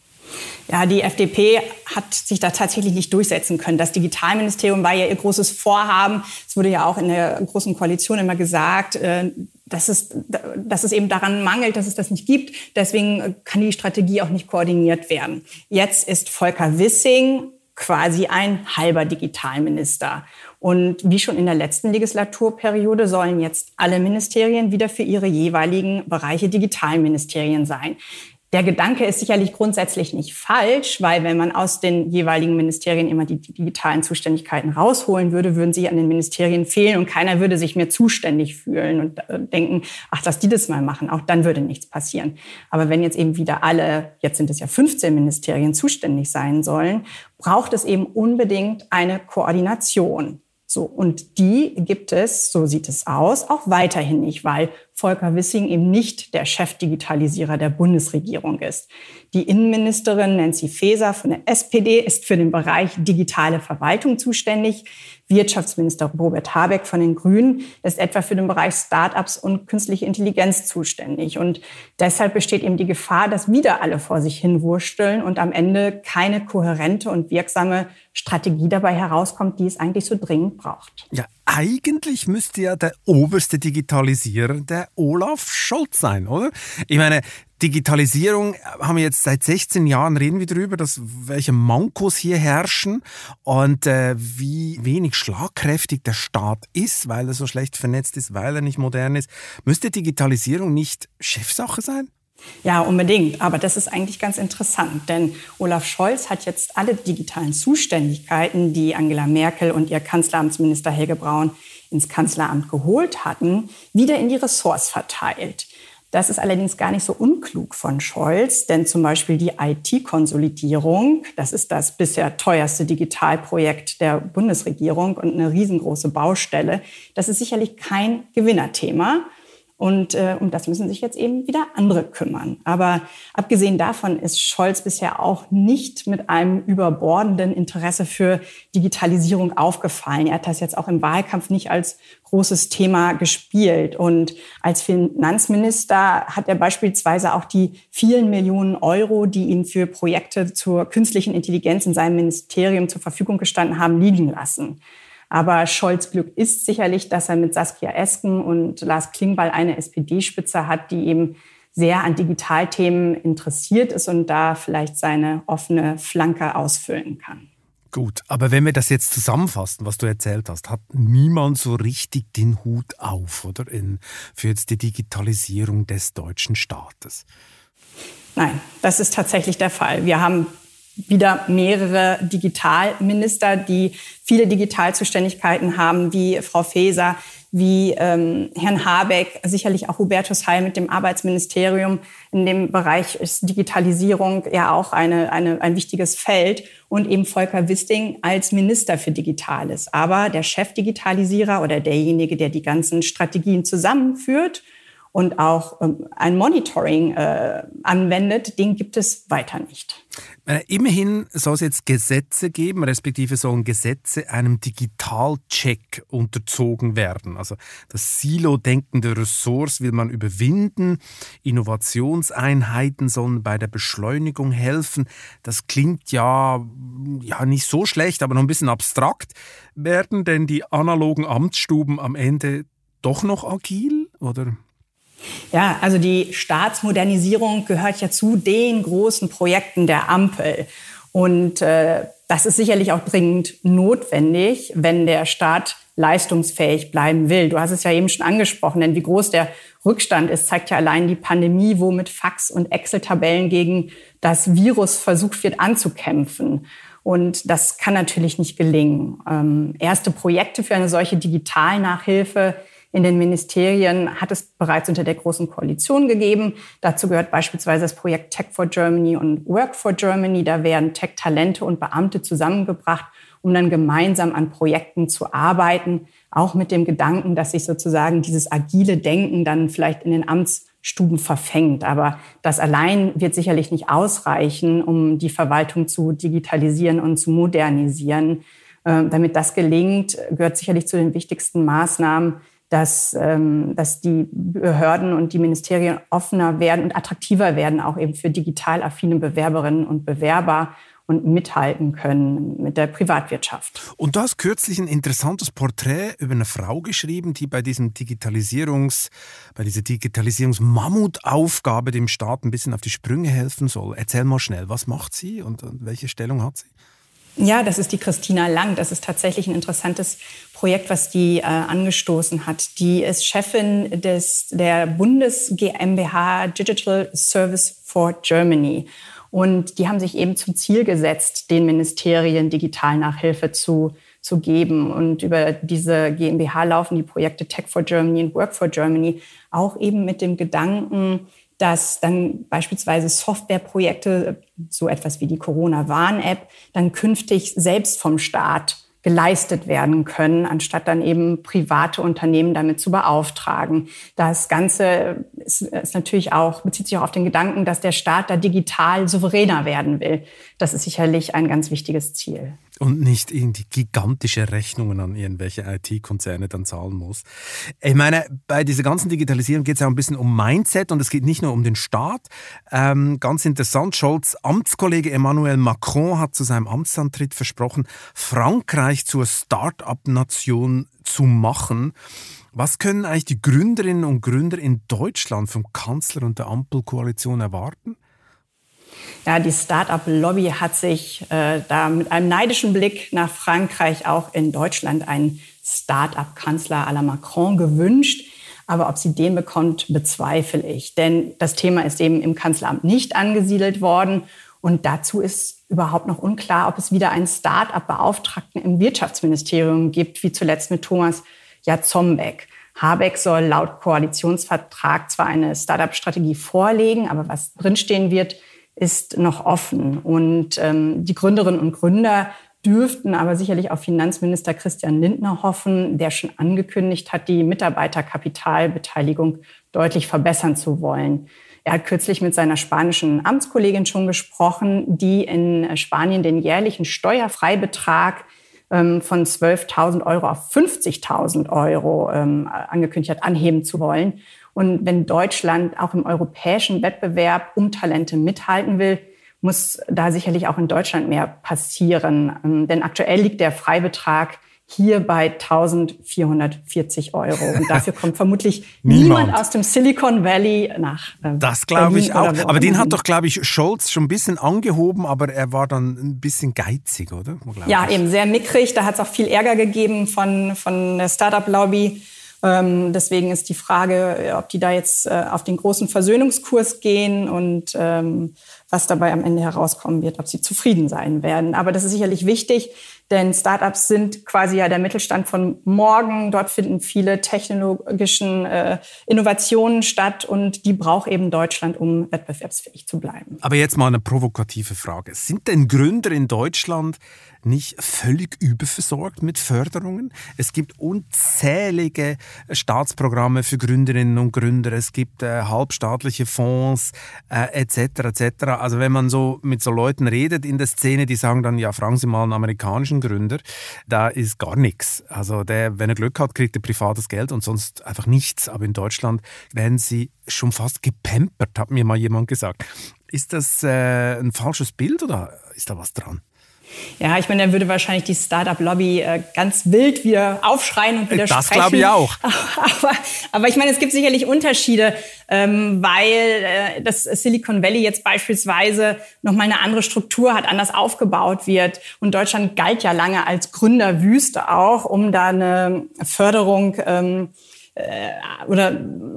Ja, die FDP hat sich da tatsächlich nicht durchsetzen können. Das Digitalministerium war ja ihr großes Vorhaben. Es wurde ja auch in der großen Koalition immer gesagt, äh, dass es, dass es eben daran mangelt, dass es das nicht gibt. Deswegen kann die Strategie auch nicht koordiniert werden. Jetzt ist Volker Wissing quasi ein halber Digitalminister. Und wie schon in der letzten Legislaturperiode sollen jetzt alle Ministerien wieder für ihre jeweiligen Bereiche Digitalministerien sein. Der Gedanke ist sicherlich grundsätzlich nicht falsch, weil wenn man aus den jeweiligen Ministerien immer die digitalen Zuständigkeiten rausholen würde, würden sie an den Ministerien fehlen und keiner würde sich mehr zuständig fühlen und äh, denken, ach, dass die das mal machen. Auch dann würde nichts passieren. Aber wenn jetzt eben wieder alle, jetzt sind es ja 15 Ministerien, zuständig sein sollen, braucht es eben unbedingt eine Koordination. So, und die gibt es, so sieht es aus, auch weiterhin nicht, weil Volker Wissing eben nicht der Chefdigitalisierer der Bundesregierung ist. Die Innenministerin Nancy Faeser von der SPD ist für den Bereich digitale Verwaltung zuständig. Wirtschaftsminister Robert Habeck von den Grünen ist etwa für den Bereich Start-ups und künstliche Intelligenz zuständig. Und deshalb besteht eben die Gefahr, dass wieder alle vor sich hinwursteln und am Ende keine kohärente und wirksame Strategie dabei herauskommt, die es eigentlich so dringend braucht.
Ja, eigentlich müsste ja der oberste Digitalisierer der Olaf Scholz sein, oder? Ich meine, Digitalisierung haben wir jetzt seit 16 Jahren reden wir darüber, dass welche Mankos hier herrschen und äh, wie wenig schlagkräftig der Staat ist, weil er so schlecht vernetzt ist, weil er nicht modern ist. Müsste Digitalisierung nicht Chefsache sein?
Ja, unbedingt. Aber das ist eigentlich ganz interessant, denn Olaf Scholz hat jetzt alle digitalen Zuständigkeiten, die Angela Merkel und ihr Kanzleramtsminister Helge Braun ins Kanzleramt geholt hatten, wieder in die Ressorts verteilt. Das ist allerdings gar nicht so unklug von Scholz, denn zum Beispiel die IT-Konsolidierung, das ist das bisher teuerste Digitalprojekt der Bundesregierung und eine riesengroße Baustelle, das ist sicherlich kein Gewinnerthema. Und äh, um das müssen sich jetzt eben wieder andere kümmern. Aber abgesehen davon ist Scholz bisher auch nicht mit einem überbordenden Interesse für Digitalisierung aufgefallen. Er hat das jetzt auch im Wahlkampf nicht als großes Thema gespielt. Und als Finanzminister hat er beispielsweise auch die vielen Millionen Euro, die ihm für Projekte zur künstlichen Intelligenz in seinem Ministerium zur Verfügung gestanden haben, liegen lassen. Aber Scholz Glück ist sicherlich, dass er mit Saskia Esken und Lars Klingbeil eine SPD-Spitze hat, die eben sehr an Digitalthemen interessiert ist und da vielleicht seine offene Flanke ausfüllen kann.
Gut, aber wenn wir das jetzt zusammenfassen, was du erzählt hast, hat niemand so richtig den Hut auf, oder? In, für jetzt die Digitalisierung des deutschen Staates.
Nein, das ist tatsächlich der Fall. Wir haben wieder mehrere Digitalminister, die viele Digitalzuständigkeiten haben, wie Frau Faeser, wie ähm, Herrn Habeck, sicherlich auch Hubertus Heil mit dem Arbeitsministerium. In dem Bereich ist Digitalisierung ja auch eine, eine, ein wichtiges Feld und eben Volker Wisting als Minister für Digitales. Aber der Chefdigitalisierer oder derjenige, der die ganzen Strategien zusammenführt und auch ähm, ein Monitoring äh, anwendet, den gibt es weiter nicht.
Äh, immerhin soll es jetzt Gesetze geben, respektive sollen Gesetze einem Digitalcheck unterzogen werden. Also das Silo-Denken der Ressorts will man überwinden. Innovationseinheiten sollen bei der Beschleunigung helfen. Das klingt ja, ja nicht so schlecht, aber noch ein bisschen abstrakt. Werden denn die analogen Amtsstuben am Ende doch noch agil? Oder
ja, also die Staatsmodernisierung gehört ja zu den großen Projekten der Ampel. Und äh, das ist sicherlich auch dringend notwendig, wenn der Staat leistungsfähig bleiben will. Du hast es ja eben schon angesprochen, denn wie groß der Rückstand ist, zeigt ja allein die Pandemie, wo mit Fax und Excel-Tabellen gegen das Virus versucht wird anzukämpfen. Und das kann natürlich nicht gelingen. Ähm, erste Projekte für eine solche Digitalnachhilfe in den Ministerien hat es bereits unter der Großen Koalition gegeben. Dazu gehört beispielsweise das Projekt Tech for Germany und Work for Germany. Da werden Tech-Talente und Beamte zusammengebracht, um dann gemeinsam an Projekten zu arbeiten, auch mit dem Gedanken, dass sich sozusagen dieses agile Denken dann vielleicht in den Amtsstuben verfängt. Aber das allein wird sicherlich nicht ausreichen, um die Verwaltung zu digitalisieren und zu modernisieren. Ähm, damit das gelingt, gehört sicherlich zu den wichtigsten Maßnahmen, dass, ähm, dass die Behörden und die Ministerien offener werden und attraktiver werden, auch eben für digital affine Bewerberinnen und Bewerber und mithalten können mit der Privatwirtschaft.
Und du hast kürzlich ein interessantes Porträt über eine Frau geschrieben, die bei diesem Digitalisierungs, bei dieser Digitalisierungsmammutaufgabe dem Staat ein bisschen auf die Sprünge helfen soll. Erzähl mal schnell, was macht sie und, und welche Stellung hat sie?
Ja, das ist die Christina Lang. Das ist tatsächlich ein interessantes Projekt, was die äh, angestoßen hat. Die ist Chefin des, der Bundes GmbH Digital Service for Germany. Und die haben sich eben zum Ziel gesetzt, den Ministerien Digitalnachhilfe zu, zu geben. Und über diese GmbH laufen die Projekte Tech for Germany und Work for Germany auch eben mit dem Gedanken, dass dann beispielsweise Softwareprojekte, so etwas wie die Corona-Warn-App, dann künftig selbst vom Staat geleistet werden können, anstatt dann eben private Unternehmen damit zu beauftragen. Das Ganze ist, ist, natürlich auch, bezieht sich auch auf den Gedanken, dass der Staat da digital souveräner werden will. Das ist sicherlich ein ganz wichtiges Ziel
und nicht irgendwie gigantische Rechnungen an irgendwelche IT-Konzerne dann zahlen muss. Ich meine, bei dieser ganzen Digitalisierung geht es ja ein bisschen um Mindset und es geht nicht nur um den Staat. Ähm, ganz interessant, Scholz Amtskollege Emmanuel Macron hat zu seinem Amtsantritt versprochen, Frankreich zur Start-up-Nation zu machen. Was können eigentlich die Gründerinnen und Gründer in Deutschland vom Kanzler und der Ampelkoalition erwarten?
Ja, die Start-up-Lobby hat sich äh, da mit einem neidischen Blick nach Frankreich auch in Deutschland einen Start-up-Kanzler à la Macron gewünscht. Aber ob sie den bekommt, bezweifle ich. Denn das Thema ist eben im Kanzleramt nicht angesiedelt worden. Und dazu ist überhaupt noch unklar, ob es wieder einen Start-up-Beauftragten im Wirtschaftsministerium gibt, wie zuletzt mit Thomas Jatzombeck. Habeck soll laut Koalitionsvertrag zwar eine Start-up-Strategie vorlegen, aber was drinstehen wird, ist noch offen. Und ähm, die Gründerinnen und Gründer dürften aber sicherlich auf Finanzminister Christian Lindner hoffen, der schon angekündigt hat, die Mitarbeiterkapitalbeteiligung deutlich verbessern zu wollen. Er hat kürzlich mit seiner spanischen Amtskollegin schon gesprochen, die in Spanien den jährlichen Steuerfreibetrag ähm, von 12.000 Euro auf 50.000 Euro ähm, angekündigt hat, anheben zu wollen. Und wenn Deutschland auch im europäischen Wettbewerb um Talente mithalten will, muss da sicherlich auch in Deutschland mehr passieren. Ähm, denn aktuell liegt der Freibetrag hier bei 1440 Euro. Und dafür kommt *laughs* vermutlich niemand. niemand. aus dem Silicon Valley nach.
Äh, das glaube ich auch. Aber den hat doch, glaube ich, Scholz schon ein bisschen angehoben, aber er war dann ein bisschen geizig, oder?
Ja, ich. eben sehr mickrig. Da hat es auch viel Ärger gegeben von, von der Startup-Lobby. Ähm, deswegen ist die Frage, äh, ob die da jetzt äh, auf den großen Versöhnungskurs gehen und ähm, was dabei am Ende herauskommen wird, ob sie zufrieden sein werden. Aber das ist sicherlich wichtig, denn Startups sind quasi ja der Mittelstand von morgen. Dort finden viele technologischen äh, Innovationen statt und die braucht eben Deutschland, um wettbewerbsfähig zu bleiben.
Aber jetzt mal eine provokative Frage. Sind denn Gründer in Deutschland nicht völlig überversorgt mit Förderungen? Es gibt unzählige Staatsprogramme für Gründerinnen und Gründer. Es gibt äh, halbstaatliche Fonds äh, etc. etc. Also wenn man so mit so Leuten redet in der Szene, die sagen dann, ja, fragen Sie mal einen amerikanischen Gründer, da ist gar nichts. Also der, wenn er Glück hat, kriegt er privates Geld und sonst einfach nichts. Aber in Deutschland werden sie schon fast gepampert, hat mir mal jemand gesagt. Ist das äh, ein falsches Bild oder ist da was dran?
Ja, ich meine, dann würde wahrscheinlich die Startup-Lobby äh, ganz wild wieder aufschreien und widersprechen.
Das glaube ich auch. *laughs*
Aber, aber ich meine, es gibt sicherlich Unterschiede, ähm, weil äh, das Silicon Valley jetzt beispielsweise nochmal eine andere Struktur hat, anders aufgebaut wird. Und Deutschland galt ja lange als Gründerwüste auch, um da eine Förderung ähm, äh, oder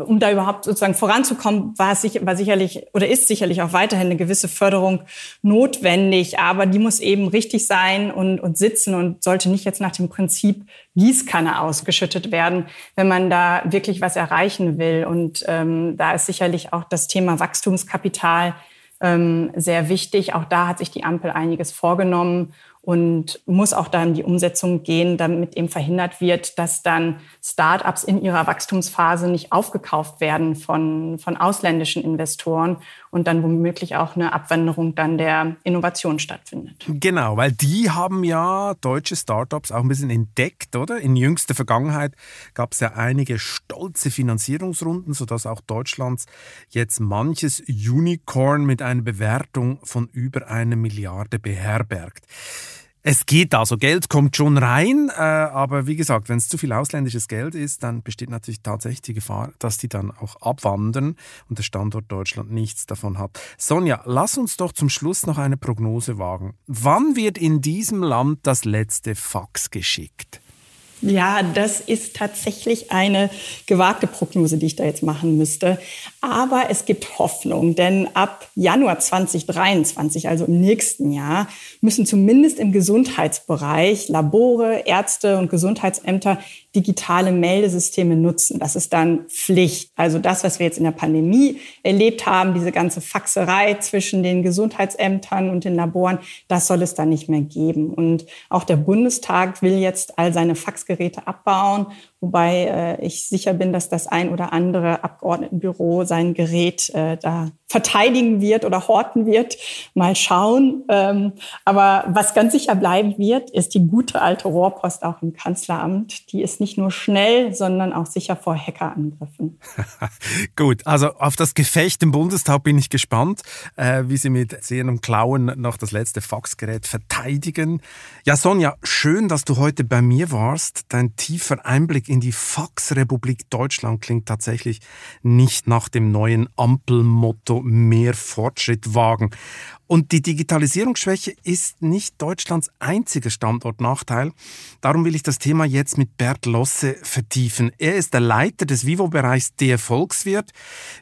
um da überhaupt sozusagen voranzukommen, war, es sicher, war sicherlich oder ist sicherlich auch weiterhin eine gewisse Förderung notwendig, aber die muss eben richtig sein und, und sitzen und sollte nicht jetzt nach dem Prinzip Gießkanne ausgeschüttet werden, wenn man da wirklich was erreichen will. Und ähm, da ist sicherlich auch das Thema Wachstumskapital ähm, sehr wichtig. Auch da hat sich die Ampel einiges vorgenommen und muss auch dann die Umsetzung gehen, damit eben verhindert wird, dass dann Start-ups in ihrer Wachstumsphase nicht aufgekauft werden von, von ausländischen Investoren und dann womöglich auch eine Abwanderung dann der Innovation stattfindet.
Genau, weil die haben ja deutsche Start-ups auch ein bisschen entdeckt, oder? In jüngster Vergangenheit gab es ja einige stolze Finanzierungsrunden, sodass auch Deutschlands jetzt manches Unicorn mit einer Bewertung von über einer Milliarde beherbergt. Es geht also, Geld kommt schon rein, äh, aber wie gesagt, wenn es zu viel ausländisches Geld ist, dann besteht natürlich tatsächlich die Gefahr, dass die dann auch abwandern und der Standort Deutschland nichts davon hat. Sonja, lass uns doch zum Schluss noch eine Prognose wagen. Wann wird in diesem Land das letzte Fax geschickt?
Ja, das ist tatsächlich eine gewagte Prognose, die ich da jetzt machen müsste. Aber es gibt Hoffnung, denn ab Januar 2023, also im nächsten Jahr, müssen zumindest im Gesundheitsbereich Labore, Ärzte und Gesundheitsämter digitale Meldesysteme nutzen. Das ist dann Pflicht. Also das, was wir jetzt in der Pandemie erlebt haben, diese ganze Faxerei zwischen den Gesundheitsämtern und den Laboren, das soll es dann nicht mehr geben. Und auch der Bundestag will jetzt all seine Faxgeräte abbauen wobei äh, ich sicher bin, dass das ein oder andere Abgeordnetenbüro sein Gerät äh, da verteidigen wird oder horten wird. Mal schauen. Ähm, aber was ganz sicher bleiben wird, ist die gute alte Rohrpost auch im Kanzleramt. Die ist nicht nur schnell, sondern auch sicher vor Hackerangriffen. *laughs*
Gut, also auf das Gefecht im Bundestag bin ich gespannt, äh, wie Sie mit Sehen und Klauen noch das letzte Faxgerät verteidigen. Ja, Sonja, schön, dass du heute bei mir warst. Dein tiefer Einblick in die Faxrepublik Deutschland klingt tatsächlich nicht nach dem neuen Ampelmotto mehr Fortschritt wagen. Und die Digitalisierungsschwäche ist nicht Deutschlands einziger Standortnachteil. Darum will ich das Thema jetzt mit Bert Losse vertiefen. Er ist der Leiter des Vivo-Bereichs Der Volkswirt,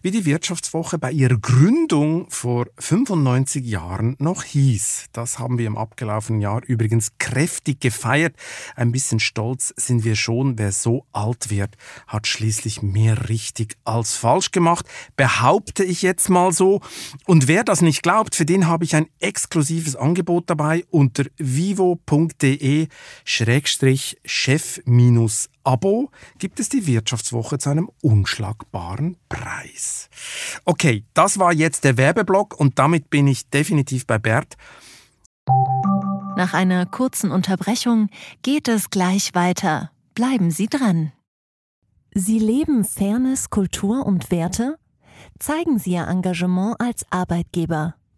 wie die Wirtschaftswoche bei ihrer Gründung vor 95 Jahren noch hieß. Das haben wir im abgelaufenen Jahr übrigens kräftig gefeiert. Ein bisschen stolz sind wir schon. Wer so alt wird, hat schließlich mehr richtig als falsch gemacht, behaupte ich jetzt mal so. Und wer das nicht glaubt, für den habe ich ein exklusives Angebot dabei unter vivo.de-chef-abo gibt es die Wirtschaftswoche zu einem unschlagbaren Preis. Okay, das war jetzt der Werbeblock und damit bin ich definitiv bei Bert.
Nach einer kurzen Unterbrechung geht es gleich weiter. Bleiben Sie dran. Sie leben Fairness, Kultur und Werte? Zeigen Sie Ihr Engagement als Arbeitgeber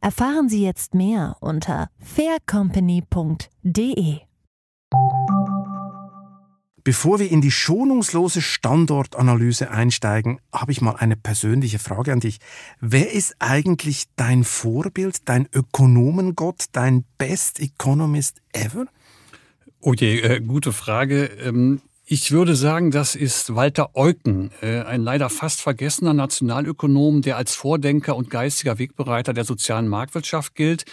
Erfahren Sie jetzt mehr unter faircompany.de.
Bevor wir in die schonungslose Standortanalyse einsteigen, habe ich mal eine persönliche Frage an dich. Wer ist eigentlich dein Vorbild, dein Ökonomengott, dein Best Economist ever?
Oh je, äh, gute Frage. Ähm, ich würde sagen, das ist Walter Eucken, äh, ein leider fast vergessener Nationalökonom, der als Vordenker und geistiger Wegbereiter der sozialen Marktwirtschaft gilt.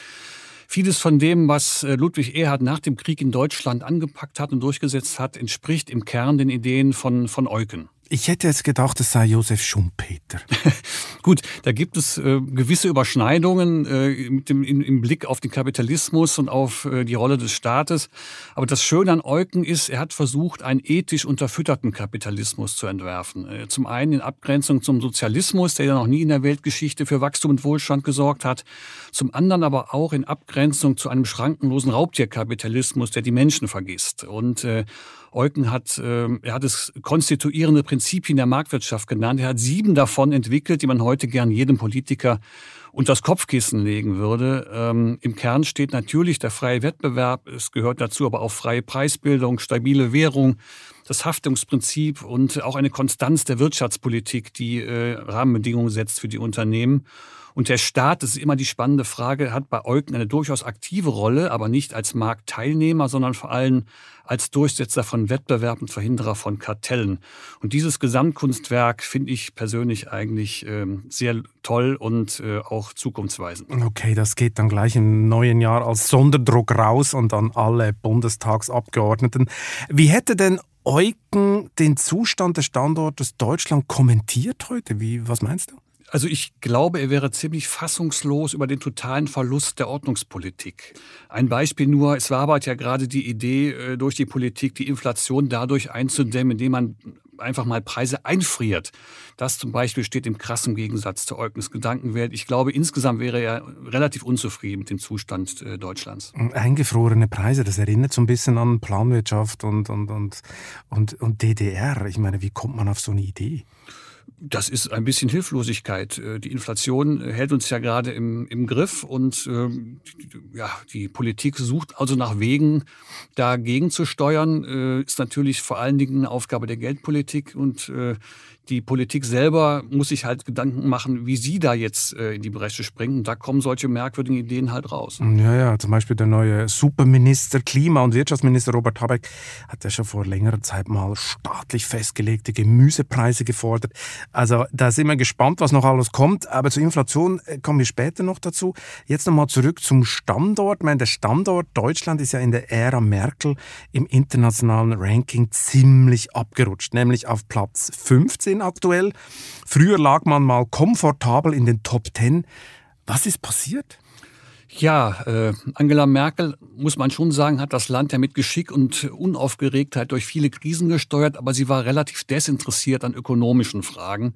Vieles von dem, was äh, Ludwig Erhard nach dem Krieg in Deutschland angepackt hat und durchgesetzt hat, entspricht im Kern den Ideen von, von Eucken.
Ich hätte jetzt gedacht, es sei Josef Schumpeter. *laughs*
Gut, da gibt es äh, gewisse Überschneidungen äh, mit dem, in, im Blick auf den Kapitalismus und auf äh, die Rolle des Staates. Aber das Schöne an Eucken ist, er hat versucht, einen ethisch unterfütterten Kapitalismus zu entwerfen. Äh, zum einen in Abgrenzung zum Sozialismus, der ja noch nie in der Weltgeschichte für Wachstum und Wohlstand gesorgt hat. Zum anderen aber auch in Abgrenzung zu einem schrankenlosen Raubtierkapitalismus, der die Menschen vergisst. Und äh, Eucken hat, äh, er hat es konstituierende Prinzipien der Marktwirtschaft genannt. Er hat sieben davon entwickelt, die man heute gern jedem Politiker unter das Kopfkissen legen würde. Ähm, Im Kern steht natürlich der freie Wettbewerb. Es gehört dazu aber auch freie Preisbildung, stabile Währung, das Haftungsprinzip und auch eine Konstanz der Wirtschaftspolitik, die äh, Rahmenbedingungen setzt für die Unternehmen. Und der Staat, das ist immer die spannende Frage, hat bei Eucken eine durchaus aktive Rolle, aber nicht als Marktteilnehmer, sondern vor allem als Durchsetzer von Wettbewerb und Verhinderer von Kartellen. Und dieses Gesamtkunstwerk finde ich persönlich eigentlich ähm, sehr toll und äh, auch zukunftsweisend.
Okay, das geht dann gleich im neuen Jahr als Sonderdruck raus und an alle Bundestagsabgeordneten. Wie hätte denn Eucken den Zustand des Standortes Deutschland kommentiert heute? Wie, was meinst du?
Also ich glaube, er wäre ziemlich fassungslos über den totalen Verlust der Ordnungspolitik. Ein Beispiel nur, es war aber ja gerade die Idee, äh, durch die Politik die Inflation dadurch einzudämmen, indem man einfach mal Preise einfriert. Das zum Beispiel steht im krassen Gegensatz zur Eugnis Gedankenwelt. Ich glaube, insgesamt wäre er relativ unzufrieden mit dem Zustand äh, Deutschlands.
Eingefrorene Preise, das erinnert so ein bisschen an Planwirtschaft und, und, und, und, und DDR. Ich meine, wie kommt man auf so eine Idee?
Das ist ein bisschen Hilflosigkeit. Äh, die Inflation hält uns ja gerade im, im Griff und äh, ja, die Politik sucht also nach Wegen, dagegen zu steuern. Äh, ist natürlich vor allen Dingen eine Aufgabe der Geldpolitik und äh, die Politik selber muss sich halt Gedanken machen, wie sie da jetzt äh, in die Bresche springen. Und da kommen solche merkwürdigen Ideen halt raus.
Ja, ja, zum Beispiel der neue Superminister, Klima- und Wirtschaftsminister Robert Habeck hat ja schon vor längerer Zeit mal staatlich festgelegte Gemüsepreise gefordert. Also da sind wir gespannt, was noch alles kommt. Aber zur Inflation äh, kommen wir später noch dazu. Jetzt nochmal zurück zum Standort. Ich meine, der Standort Deutschland ist ja in der Ära Merkel im internationalen Ranking ziemlich abgerutscht, nämlich auf Platz 15 10 aktuell. Früher lag man mal komfortabel in den Top 10. Was ist passiert?
Ja, äh, Angela Merkel, muss man schon sagen, hat das Land ja mit Geschick und Unaufgeregtheit durch viele Krisen gesteuert, aber sie war relativ desinteressiert an ökonomischen Fragen.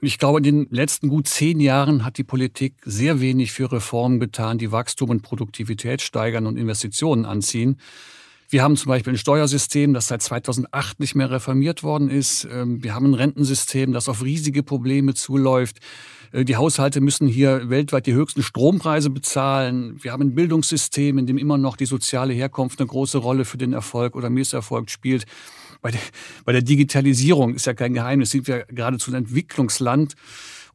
Ich glaube, in den letzten gut zehn Jahren hat die Politik sehr wenig für Reformen getan, die Wachstum und Produktivität steigern und Investitionen anziehen. Wir haben zum Beispiel ein Steuersystem, das seit 2008 nicht mehr reformiert worden ist. Ähm, wir haben ein Rentensystem, das auf riesige Probleme zuläuft. Äh, die Haushalte müssen hier weltweit die höchsten Strompreise bezahlen. Wir haben ein Bildungssystem, in dem immer noch die soziale Herkunft eine große Rolle für den Erfolg oder Misserfolg spielt. Bei der, bei der Digitalisierung ist ja kein Geheimnis, sind wir geradezu ein Entwicklungsland.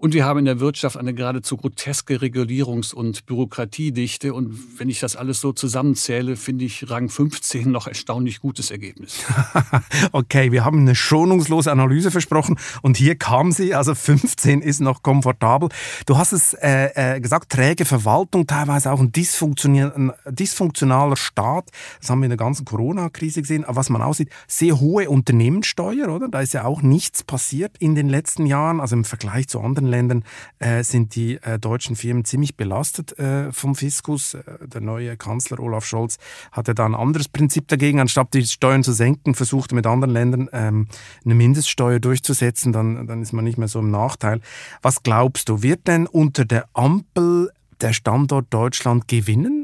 Und wir haben in der Wirtschaft eine geradezu groteske Regulierungs- und Bürokratiedichte. Und wenn ich das alles so zusammenzähle, finde ich Rang 15 noch erstaunlich gutes Ergebnis. *laughs*
okay, wir haben eine schonungslose Analyse versprochen und hier kam sie. Also 15 ist noch komfortabel. Du hast es äh, äh, gesagt, träge Verwaltung, teilweise auch ein dysfunktionaler Staat. Das haben wir in der ganzen Corona-Krise gesehen. Aber was man aussieht, sehr hohe Unternehmenssteuer, oder? Da ist ja auch nichts passiert in den letzten Jahren, also im Vergleich zu anderen Ländern äh, sind die äh, deutschen Firmen ziemlich belastet äh, vom Fiskus. Äh, der neue Kanzler Olaf Scholz hatte da ein anderes Prinzip dagegen. Anstatt die Steuern zu senken, versuchte mit anderen Ländern ähm, eine Mindeststeuer durchzusetzen. Dann, dann ist man nicht mehr so im Nachteil. Was glaubst du, wird denn unter der Ampel der Standort Deutschland gewinnen?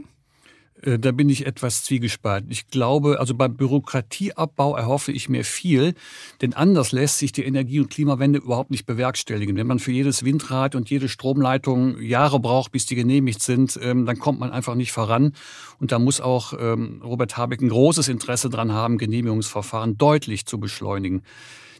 Äh, da bin ich etwas zwiegespalten. Ich glaube, also beim Bürokratieabbau erhoffe ich mir viel, denn anders lässt sich die Energie- und Klimawende überhaupt nicht bewerkstelligen. Wenn man für jedes Windrad und jede Stromleitung Jahre braucht, bis die genehmigt sind, ähm, dann kommt man einfach nicht voran. Und da muss auch ähm, Robert Habeck ein großes Interesse dran haben, Genehmigungsverfahren deutlich zu beschleunigen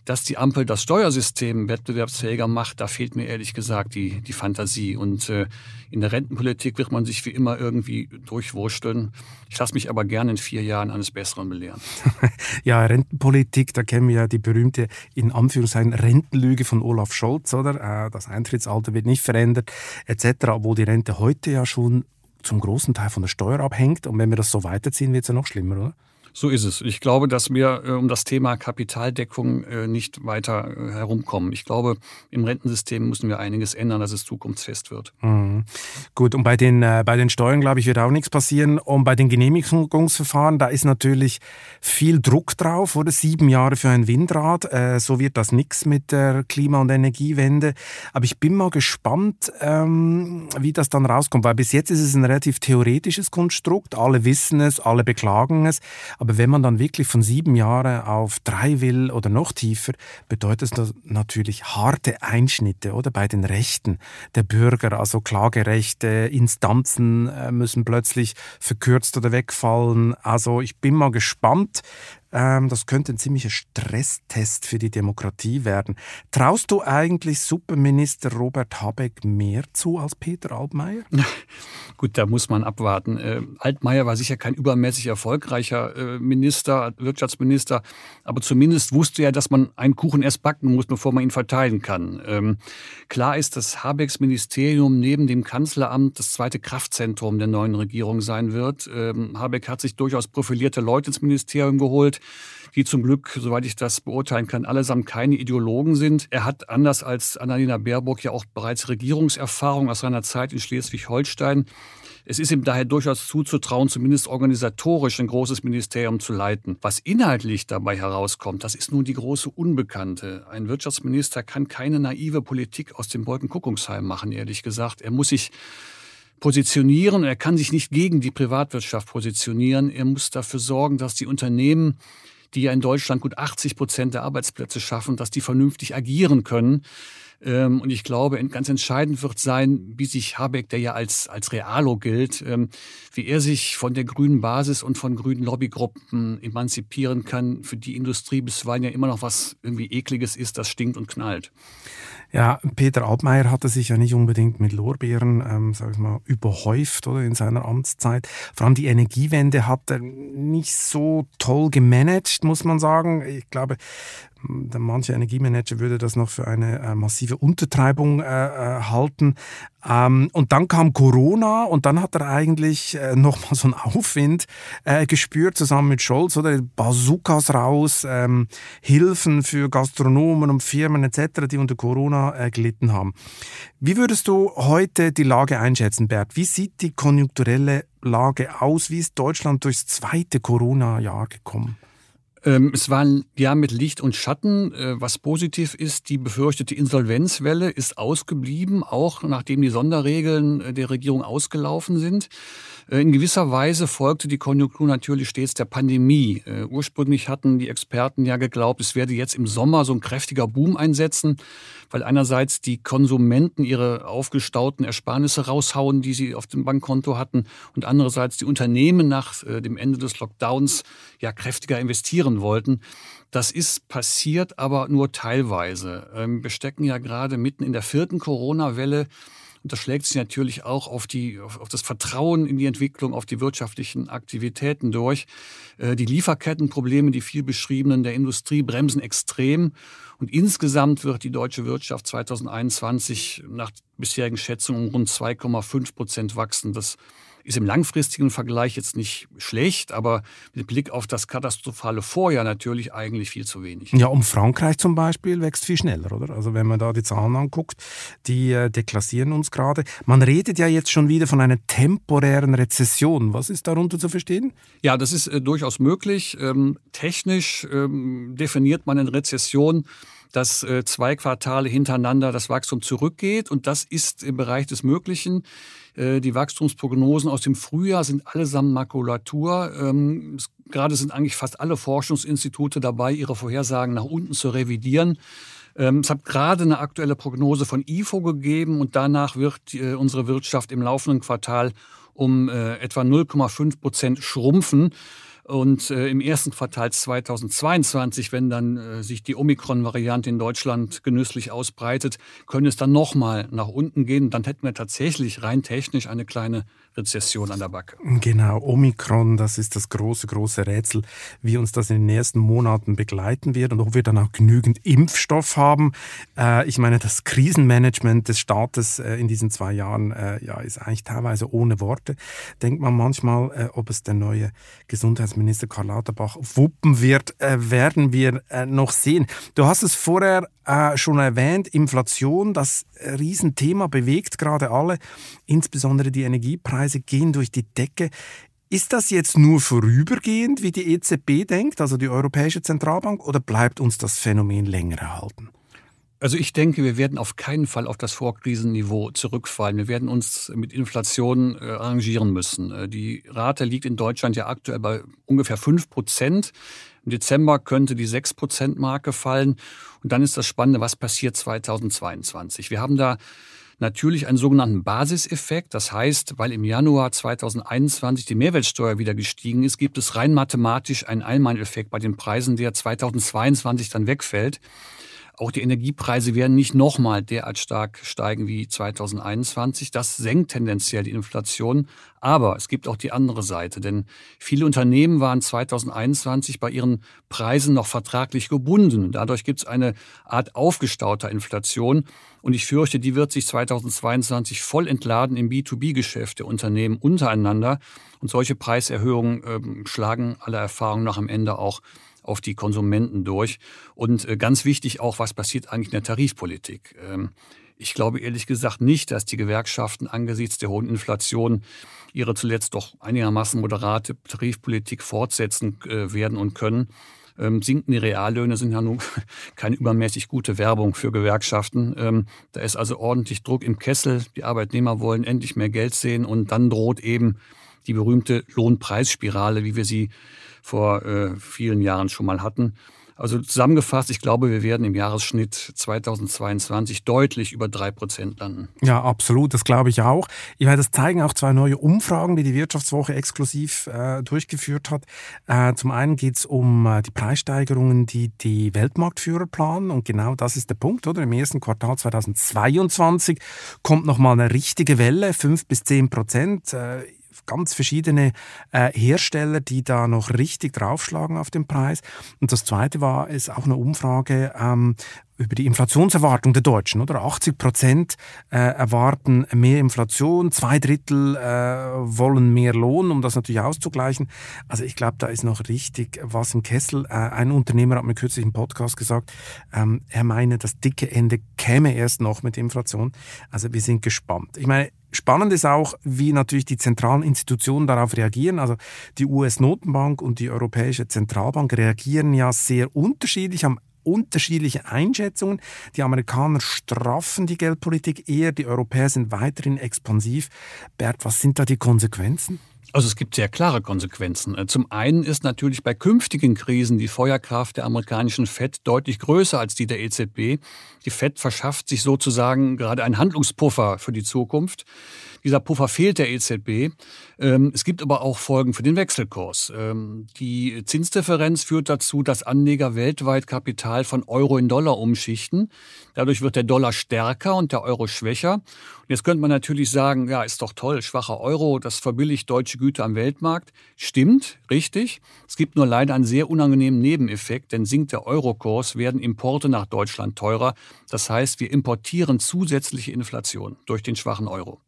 dass die Ampel das Steuersystem wettbewerbsfähiger macht, da fehlt mir ehrlich gesagt die, die Fantasie. Und äh, in der Rentenpolitik wird man sich wie immer irgendwie durchwursteln. Ich lasse mich aber gerne in vier Jahren eines Besseren belehren. *laughs*
ja, Rentenpolitik, da kennen wir ja die berühmte, in Anführungszeichen, Rentenlüge von Olaf Scholz, oder? Äh, das Eintrittsalter wird nicht verändert, etc., obwohl die Rente heute ja schon zum großen Teil von der Steuer abhängt. Und wenn wir das so weiterziehen, wird es ja noch schlimmer, oder?
So ist es. Ich glaube, dass wir äh, um das Thema Kapitaldeckung äh, nicht weiter äh, herumkommen. Ich glaube, im Rentensystem müssen wir einiges ändern, dass es zukunftsfest wird.
Mhm. Gut, und bei den, äh, bei den Steuern, glaube ich, wird auch nichts passieren. Und bei den Genehmigungsverfahren, da ist natürlich viel Druck drauf, oder? Sieben Jahre für ein Windrad. Äh, so wird das nichts mit der Klima- und Energiewende. Aber ich bin mal gespannt, ähm, wie das dann rauskommt, weil bis jetzt ist es ein relativ theoretisches Konstrukt. Alle wissen es, alle beklagen es. Aber wenn man dann wirklich von sieben Jahren auf drei will oder noch tiefer, bedeutet das natürlich harte Einschnitte oder bei den Rechten der Bürger. Also Klagerechte, Instanzen äh, müssen plötzlich verkürzt oder wegfallen. Also ich bin mal gespannt, ähm, das könnte ein ziemlicher Stresstest für die Demokratie werden. Traust du eigentlich Superminister Robert Habeck mehr zu als Peter Altmaier?
Gut, da muss man abwarten. Äh, Altmaier war sicher kein übermäßig erfolgreicher äh, Minister, Wirtschaftsminister, aber zumindest wusste er, dass man einen Kuchen erst backen muss, bevor man ihn verteilen kann. Ähm, klar ist, dass Habecks Ministerium neben dem Kanzleramt das zweite Kraftzentrum der neuen Regierung sein wird. Ähm, Habeck hat sich durchaus profilierte Leute ins Ministerium geholt. Die zum Glück, soweit ich das beurteilen kann, allesamt keine Ideologen sind. Er hat anders als Annalena Baerbock ja auch bereits Regierungserfahrung aus seiner Zeit in Schleswig-Holstein. Es ist ihm daher durchaus zuzutrauen, zumindest organisatorisch ein großes Ministerium zu leiten. Was inhaltlich dabei herauskommt, das ist nun die große Unbekannte. Ein Wirtschaftsminister kann keine naive Politik aus dem Wolkenkuckucksheim machen, ehrlich gesagt. Er muss sich positionieren. Er kann sich nicht gegen die Privatwirtschaft positionieren. Er muss dafür sorgen, dass die Unternehmen, die ja in Deutschland gut 80 Prozent der Arbeitsplätze schaffen, dass die vernünftig agieren können. Ähm, und ich glaube, ganz entscheidend wird sein, wie sich Habeck, der ja als, als Realo gilt, ähm, wie er sich von der grünen Basis und von grünen Lobbygruppen emanzipieren kann, für die Industrie bisweilen ja immer noch was irgendwie Ekliges ist, das stinkt und knallt.
Ja, Peter Altmaier hatte sich ja nicht unbedingt mit Lorbeeren, ähm, sag ich mal, überhäuft oder in seiner Amtszeit. Vor allem die Energiewende hat er nicht so toll gemanagt, muss man sagen. Ich glaube, manche Energiemanager würde das noch für eine äh, massive Untertreibung äh, äh, halten. Ähm, und dann kam Corona und dann hat er eigentlich äh, nochmal so einen Aufwind äh, gespürt, zusammen mit Scholz, oder Bazookas raus, ähm, Hilfen für Gastronomen und Firmen etc., die unter Corona äh, gelitten haben. Wie würdest du heute die Lage einschätzen, Bert? Wie sieht die konjunkturelle Lage aus? Wie ist Deutschland durchs zweite Corona-Jahr gekommen?
Ähm, es war ein Jahr mit Licht und Schatten. Äh, was positiv ist, die befürchtete Insolvenzwelle ist ausgeblieben, auch nachdem die Sonderregeln äh, der Regierung ausgelaufen sind. Äh, in gewisser Weise folgte die Konjunktur natürlich stets der Pandemie. Ursprünglich hatten die Experten ja geglaubt, es werde jetzt im Sommer so ein kräftiger Boom einsetzen, weil einerseits die Konsumenten ihre aufgestauten Ersparnisse raushauen, die sie auf dem Bankkonto hatten, und andererseits die Unternehmen nach dem Ende des Lockdowns ja kräftiger investieren wollten. Das ist passiert, aber nur teilweise. Ähm, wir stecken ja gerade mitten in der vierten Corona-Welle. Und das schlägt sich natürlich auch auf, die, auf, auf, das Vertrauen in die Entwicklung, auf die wirtschaftlichen Aktivitäten durch. Äh, die Lieferkettenprobleme, die viel beschriebenen der Industrie, bremsen extrem. Und insgesamt wird die deutsche Wirtschaft 2021 nach bisherigen Schätzungen um rund 2,5 Prozent wachsen. Das ist im langfristigen Vergleich jetzt nicht schlecht, aber mit Blick auf das katastrophale Vorjahr natürlich eigentlich viel zu wenig.
Ja, um Frankreich zum Beispiel wächst viel schneller, oder? Also wenn man da die Zahlen anguckt, die äh, deklassieren uns gerade. Man redet ja jetzt schon wieder von einer temporären Rezession. Was ist darunter zu verstehen?
Ja, das ist äh, durchaus möglich. Ähm, technisch ähm, definiert man eine Rezession dass äh, zwei Quartale hintereinander das Wachstum zurückgeht. Und das ist im Bereich des Möglichen. Äh, die Wachstumsprognosen aus dem Frühjahr sind allesamt Makulatur. Ähm, gerade sind eigentlich fast alle Forschungsinstitute dabei, ihre Vorhersagen nach unten zu revidieren. Ähm, es hat gerade eine aktuelle Prognose von IFO gegeben und danach wird äh, unsere Wirtschaft im laufenden Quartal um etwa 0,5 Prozent schrumpfen. Und äh, im ersten Quartal 2022, wenn dann äh, sich die Omikron-Variante in Deutschland genüsslich ausbreitet, könnte es dann nochmal nach unten gehen. Dann hätten wir tatsächlich rein technisch eine kleine Rezession an der Backe.
Genau, Omikron, das ist das große, große Rätsel, wie uns das in den nächsten Monaten begleiten wird und ob wir dann auch genügend Impfstoff haben. Äh, ich meine, das Krisenmanagement des Staates äh, in diesen zwei Jahren äh, ja, ist eigentlich teilweise ohne Worte. Denkt man manchmal, ob es der neue Gesundheitsminister Karl Lauterbach wuppen wird, werden wir noch sehen. Du hast es vorher schon erwähnt, Inflation, das Riesenthema bewegt gerade alle, insbesondere die Energiepreise. Preise gehen durch die Decke. Ist das jetzt nur vorübergehend, wie die EZB denkt, also die Europäische Zentralbank, oder bleibt uns das Phänomen länger erhalten?
Also ich denke, wir werden auf keinen Fall auf das Vorkrisenniveau zurückfallen. Wir werden uns mit Inflation äh, arrangieren müssen. Äh, die Rate liegt in Deutschland ja aktuell bei ungefähr 5 Prozent. Im Dezember könnte die 6 Prozent Marke fallen. Und dann ist das Spannende, was passiert 2022. Wir haben da natürlich einen sogenannten Basiseffekt. Das heißt, weil im Januar 2021 die Mehrwertsteuer wieder gestiegen ist, gibt es rein mathematisch einen Einmaleffekt bei den Preisen, der 2022 dann wegfällt. Auch die Energiepreise werden nicht nochmal derart stark steigen wie 2021. Das senkt tendenziell die Inflation. Aber es gibt auch die andere Seite, denn viele Unternehmen waren 2021 bei ihren Preisen noch vertraglich gebunden. Dadurch gibt es eine Art aufgestauter Inflation. Und ich fürchte, die wird sich 2022 voll entladen im B2B-Geschäft der Unternehmen untereinander. Und solche Preiserhöhungen äh, schlagen aller Erfahrung nach am Ende auch auf die Konsumenten durch. Und äh, ganz wichtig auch, was passiert eigentlich in der Tarifpolitik? Ähm, ich glaube ehrlich gesagt nicht, dass die Gewerkschaften angesichts der hohen Inflation ihre zuletzt doch einigermaßen moderate Tarifpolitik fortsetzen äh, werden und können. Ähm, sinkende Reallöhne sind ja nun *laughs* keine übermäßig gute Werbung für Gewerkschaften. Ähm, da ist also ordentlich Druck im Kessel. Die Arbeitnehmer wollen endlich mehr Geld sehen und dann droht eben die berühmte Lohnpreisspirale, wie wir sie vor äh, vielen Jahren schon mal hatten. Also zusammengefasst, ich glaube, wir werden im Jahresschnitt 2022 deutlich über drei Prozent landen.
Ja, absolut, das glaube ich auch. Ich meine, das zeigen auch zwei neue Umfragen, die die Wirtschaftswoche exklusiv äh, durchgeführt hat. Äh, zum einen geht es um äh, die Preissteigerungen, die die Weltmarktführer planen. Und genau das ist der Punkt, oder? Im ersten Quartal 2022 kommt nochmal eine richtige Welle, fünf bis zehn Prozent äh, ganz verschiedene äh, Hersteller, die da noch richtig draufschlagen auf den Preis. Und das Zweite war es auch eine Umfrage, ähm, über die Inflationserwartung der Deutschen, oder? 80 Prozent äh, erwarten mehr Inflation, zwei Drittel äh, wollen mehr Lohn, um das natürlich auszugleichen. Also ich glaube, da ist noch richtig was im Kessel. Äh, ein Unternehmer hat mir kürzlich im Podcast gesagt, ähm, er meine, das dicke Ende käme erst noch mit Inflation. Also wir sind gespannt. Ich meine, Spannend ist auch, wie natürlich die zentralen Institutionen darauf reagieren. Also die US-Notenbank und die Europäische Zentralbank reagieren ja sehr unterschiedlich, haben unterschiedliche Einschätzungen. Die Amerikaner straffen die Geldpolitik eher, die Europäer sind weiterhin expansiv. Bert, was sind da die Konsequenzen?
Also es gibt sehr klare Konsequenzen. Äh, zum einen ist natürlich bei künftigen Krisen die Feuerkraft der amerikanischen Fed deutlich größer als die der EZB. Die Fed verschafft sich sozusagen gerade einen Handlungspuffer für die Zukunft. Dieser Puffer fehlt der EZB. Ähm, es gibt aber auch Folgen für den Wechselkurs. Ähm, die Zinsdifferenz führt dazu, dass Anleger weltweit Kapital von Euro in Dollar umschichten. Dadurch wird der Dollar stärker und der Euro schwächer. Und jetzt könnte man natürlich sagen, ja, ist doch toll, schwacher Euro, das verbilligt deutsche Güter am Weltmarkt. Stimmt, richtig. Es gibt nur leider einen sehr unangenehmen Nebeneffekt, denn sinkt der Eurokurs, werden Importe nach Deutschland teurer. Das heißt, wir importieren zusätzliche Inflation durch den schwachen Euro.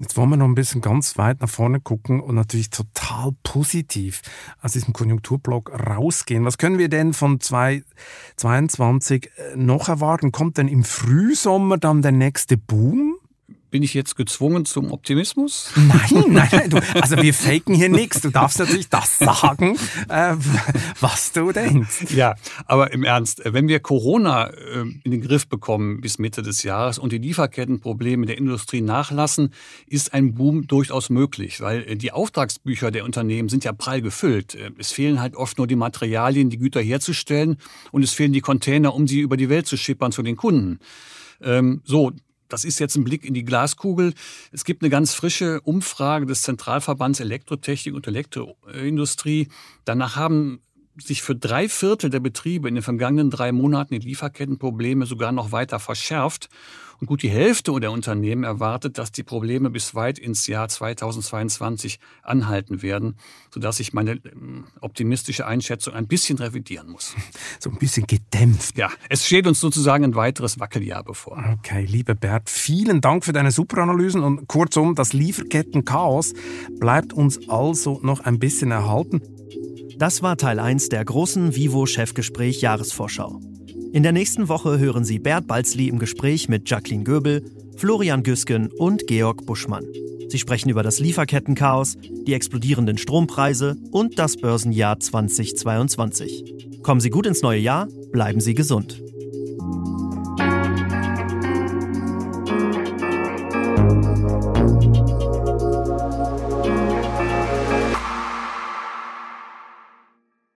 Jetzt wollen wir noch ein bisschen ganz weit nach vorne gucken und natürlich total positiv aus diesem Konjunkturblock rausgehen. Was können wir denn von 2022 äh, noch erwarten? Kommt denn im Frühsommer dann der nächste Boom?
Bin ich jetzt gezwungen zum Optimismus? *laughs*
Nein, nein, nein. Du, also wir faken hier nichts. Du darfst natürlich das sagen, äh, was du denkst.
Ja, aber im Ernst, wenn wir Corona äh, in den Griff bekommen bis Mitte des Jahres und die Lieferkettenprobleme der Industrie nachlassen, ist ein Boom durchaus möglich, weil äh, die Auftragsbücher der Unternehmen sind ja prall gefüllt. Äh, es fehlen halt oft nur die Materialien, die Güter herzustellen und es fehlen die Container, um sie über die Welt zu schippern zu den Kunden. Ähm, so, das ist jetzt ein Blick in die Glaskugel. Es gibt eine ganz frische Umfrage des Zentralverbands Elektrotechnik und Elektroindustrie. Danach haben sich für drei Viertel der Betriebe in den vergangenen drei Monaten die Lieferkettenprobleme sogar noch weiter verschärft. Und gut die Hälfte der Unternehmen erwartet, dass die Probleme bis weit ins Jahr 2022 anhalten werden, sodass ich meine ähm, optimistische Einschätzung ein bisschen revidieren muss.
So ein bisschen gedämpft.
Ja, es steht uns sozusagen ein weiteres Wackeljahr bevor.
Okay, lieber Bert, vielen Dank für deine Superanalysen und kurzum, das Lieferkettenchaos bleibt uns also noch ein bisschen erhalten.
Das war Teil 1 der großen Vivo-Chefgespräch Jahresvorschau. In der nächsten Woche hören Sie Bert Balzli im Gespräch mit Jacqueline Göbel, Florian Güsken und Georg Buschmann. Sie sprechen über das Lieferkettenchaos, die explodierenden Strompreise und das Börsenjahr 2022. Kommen Sie gut ins neue Jahr, bleiben Sie gesund.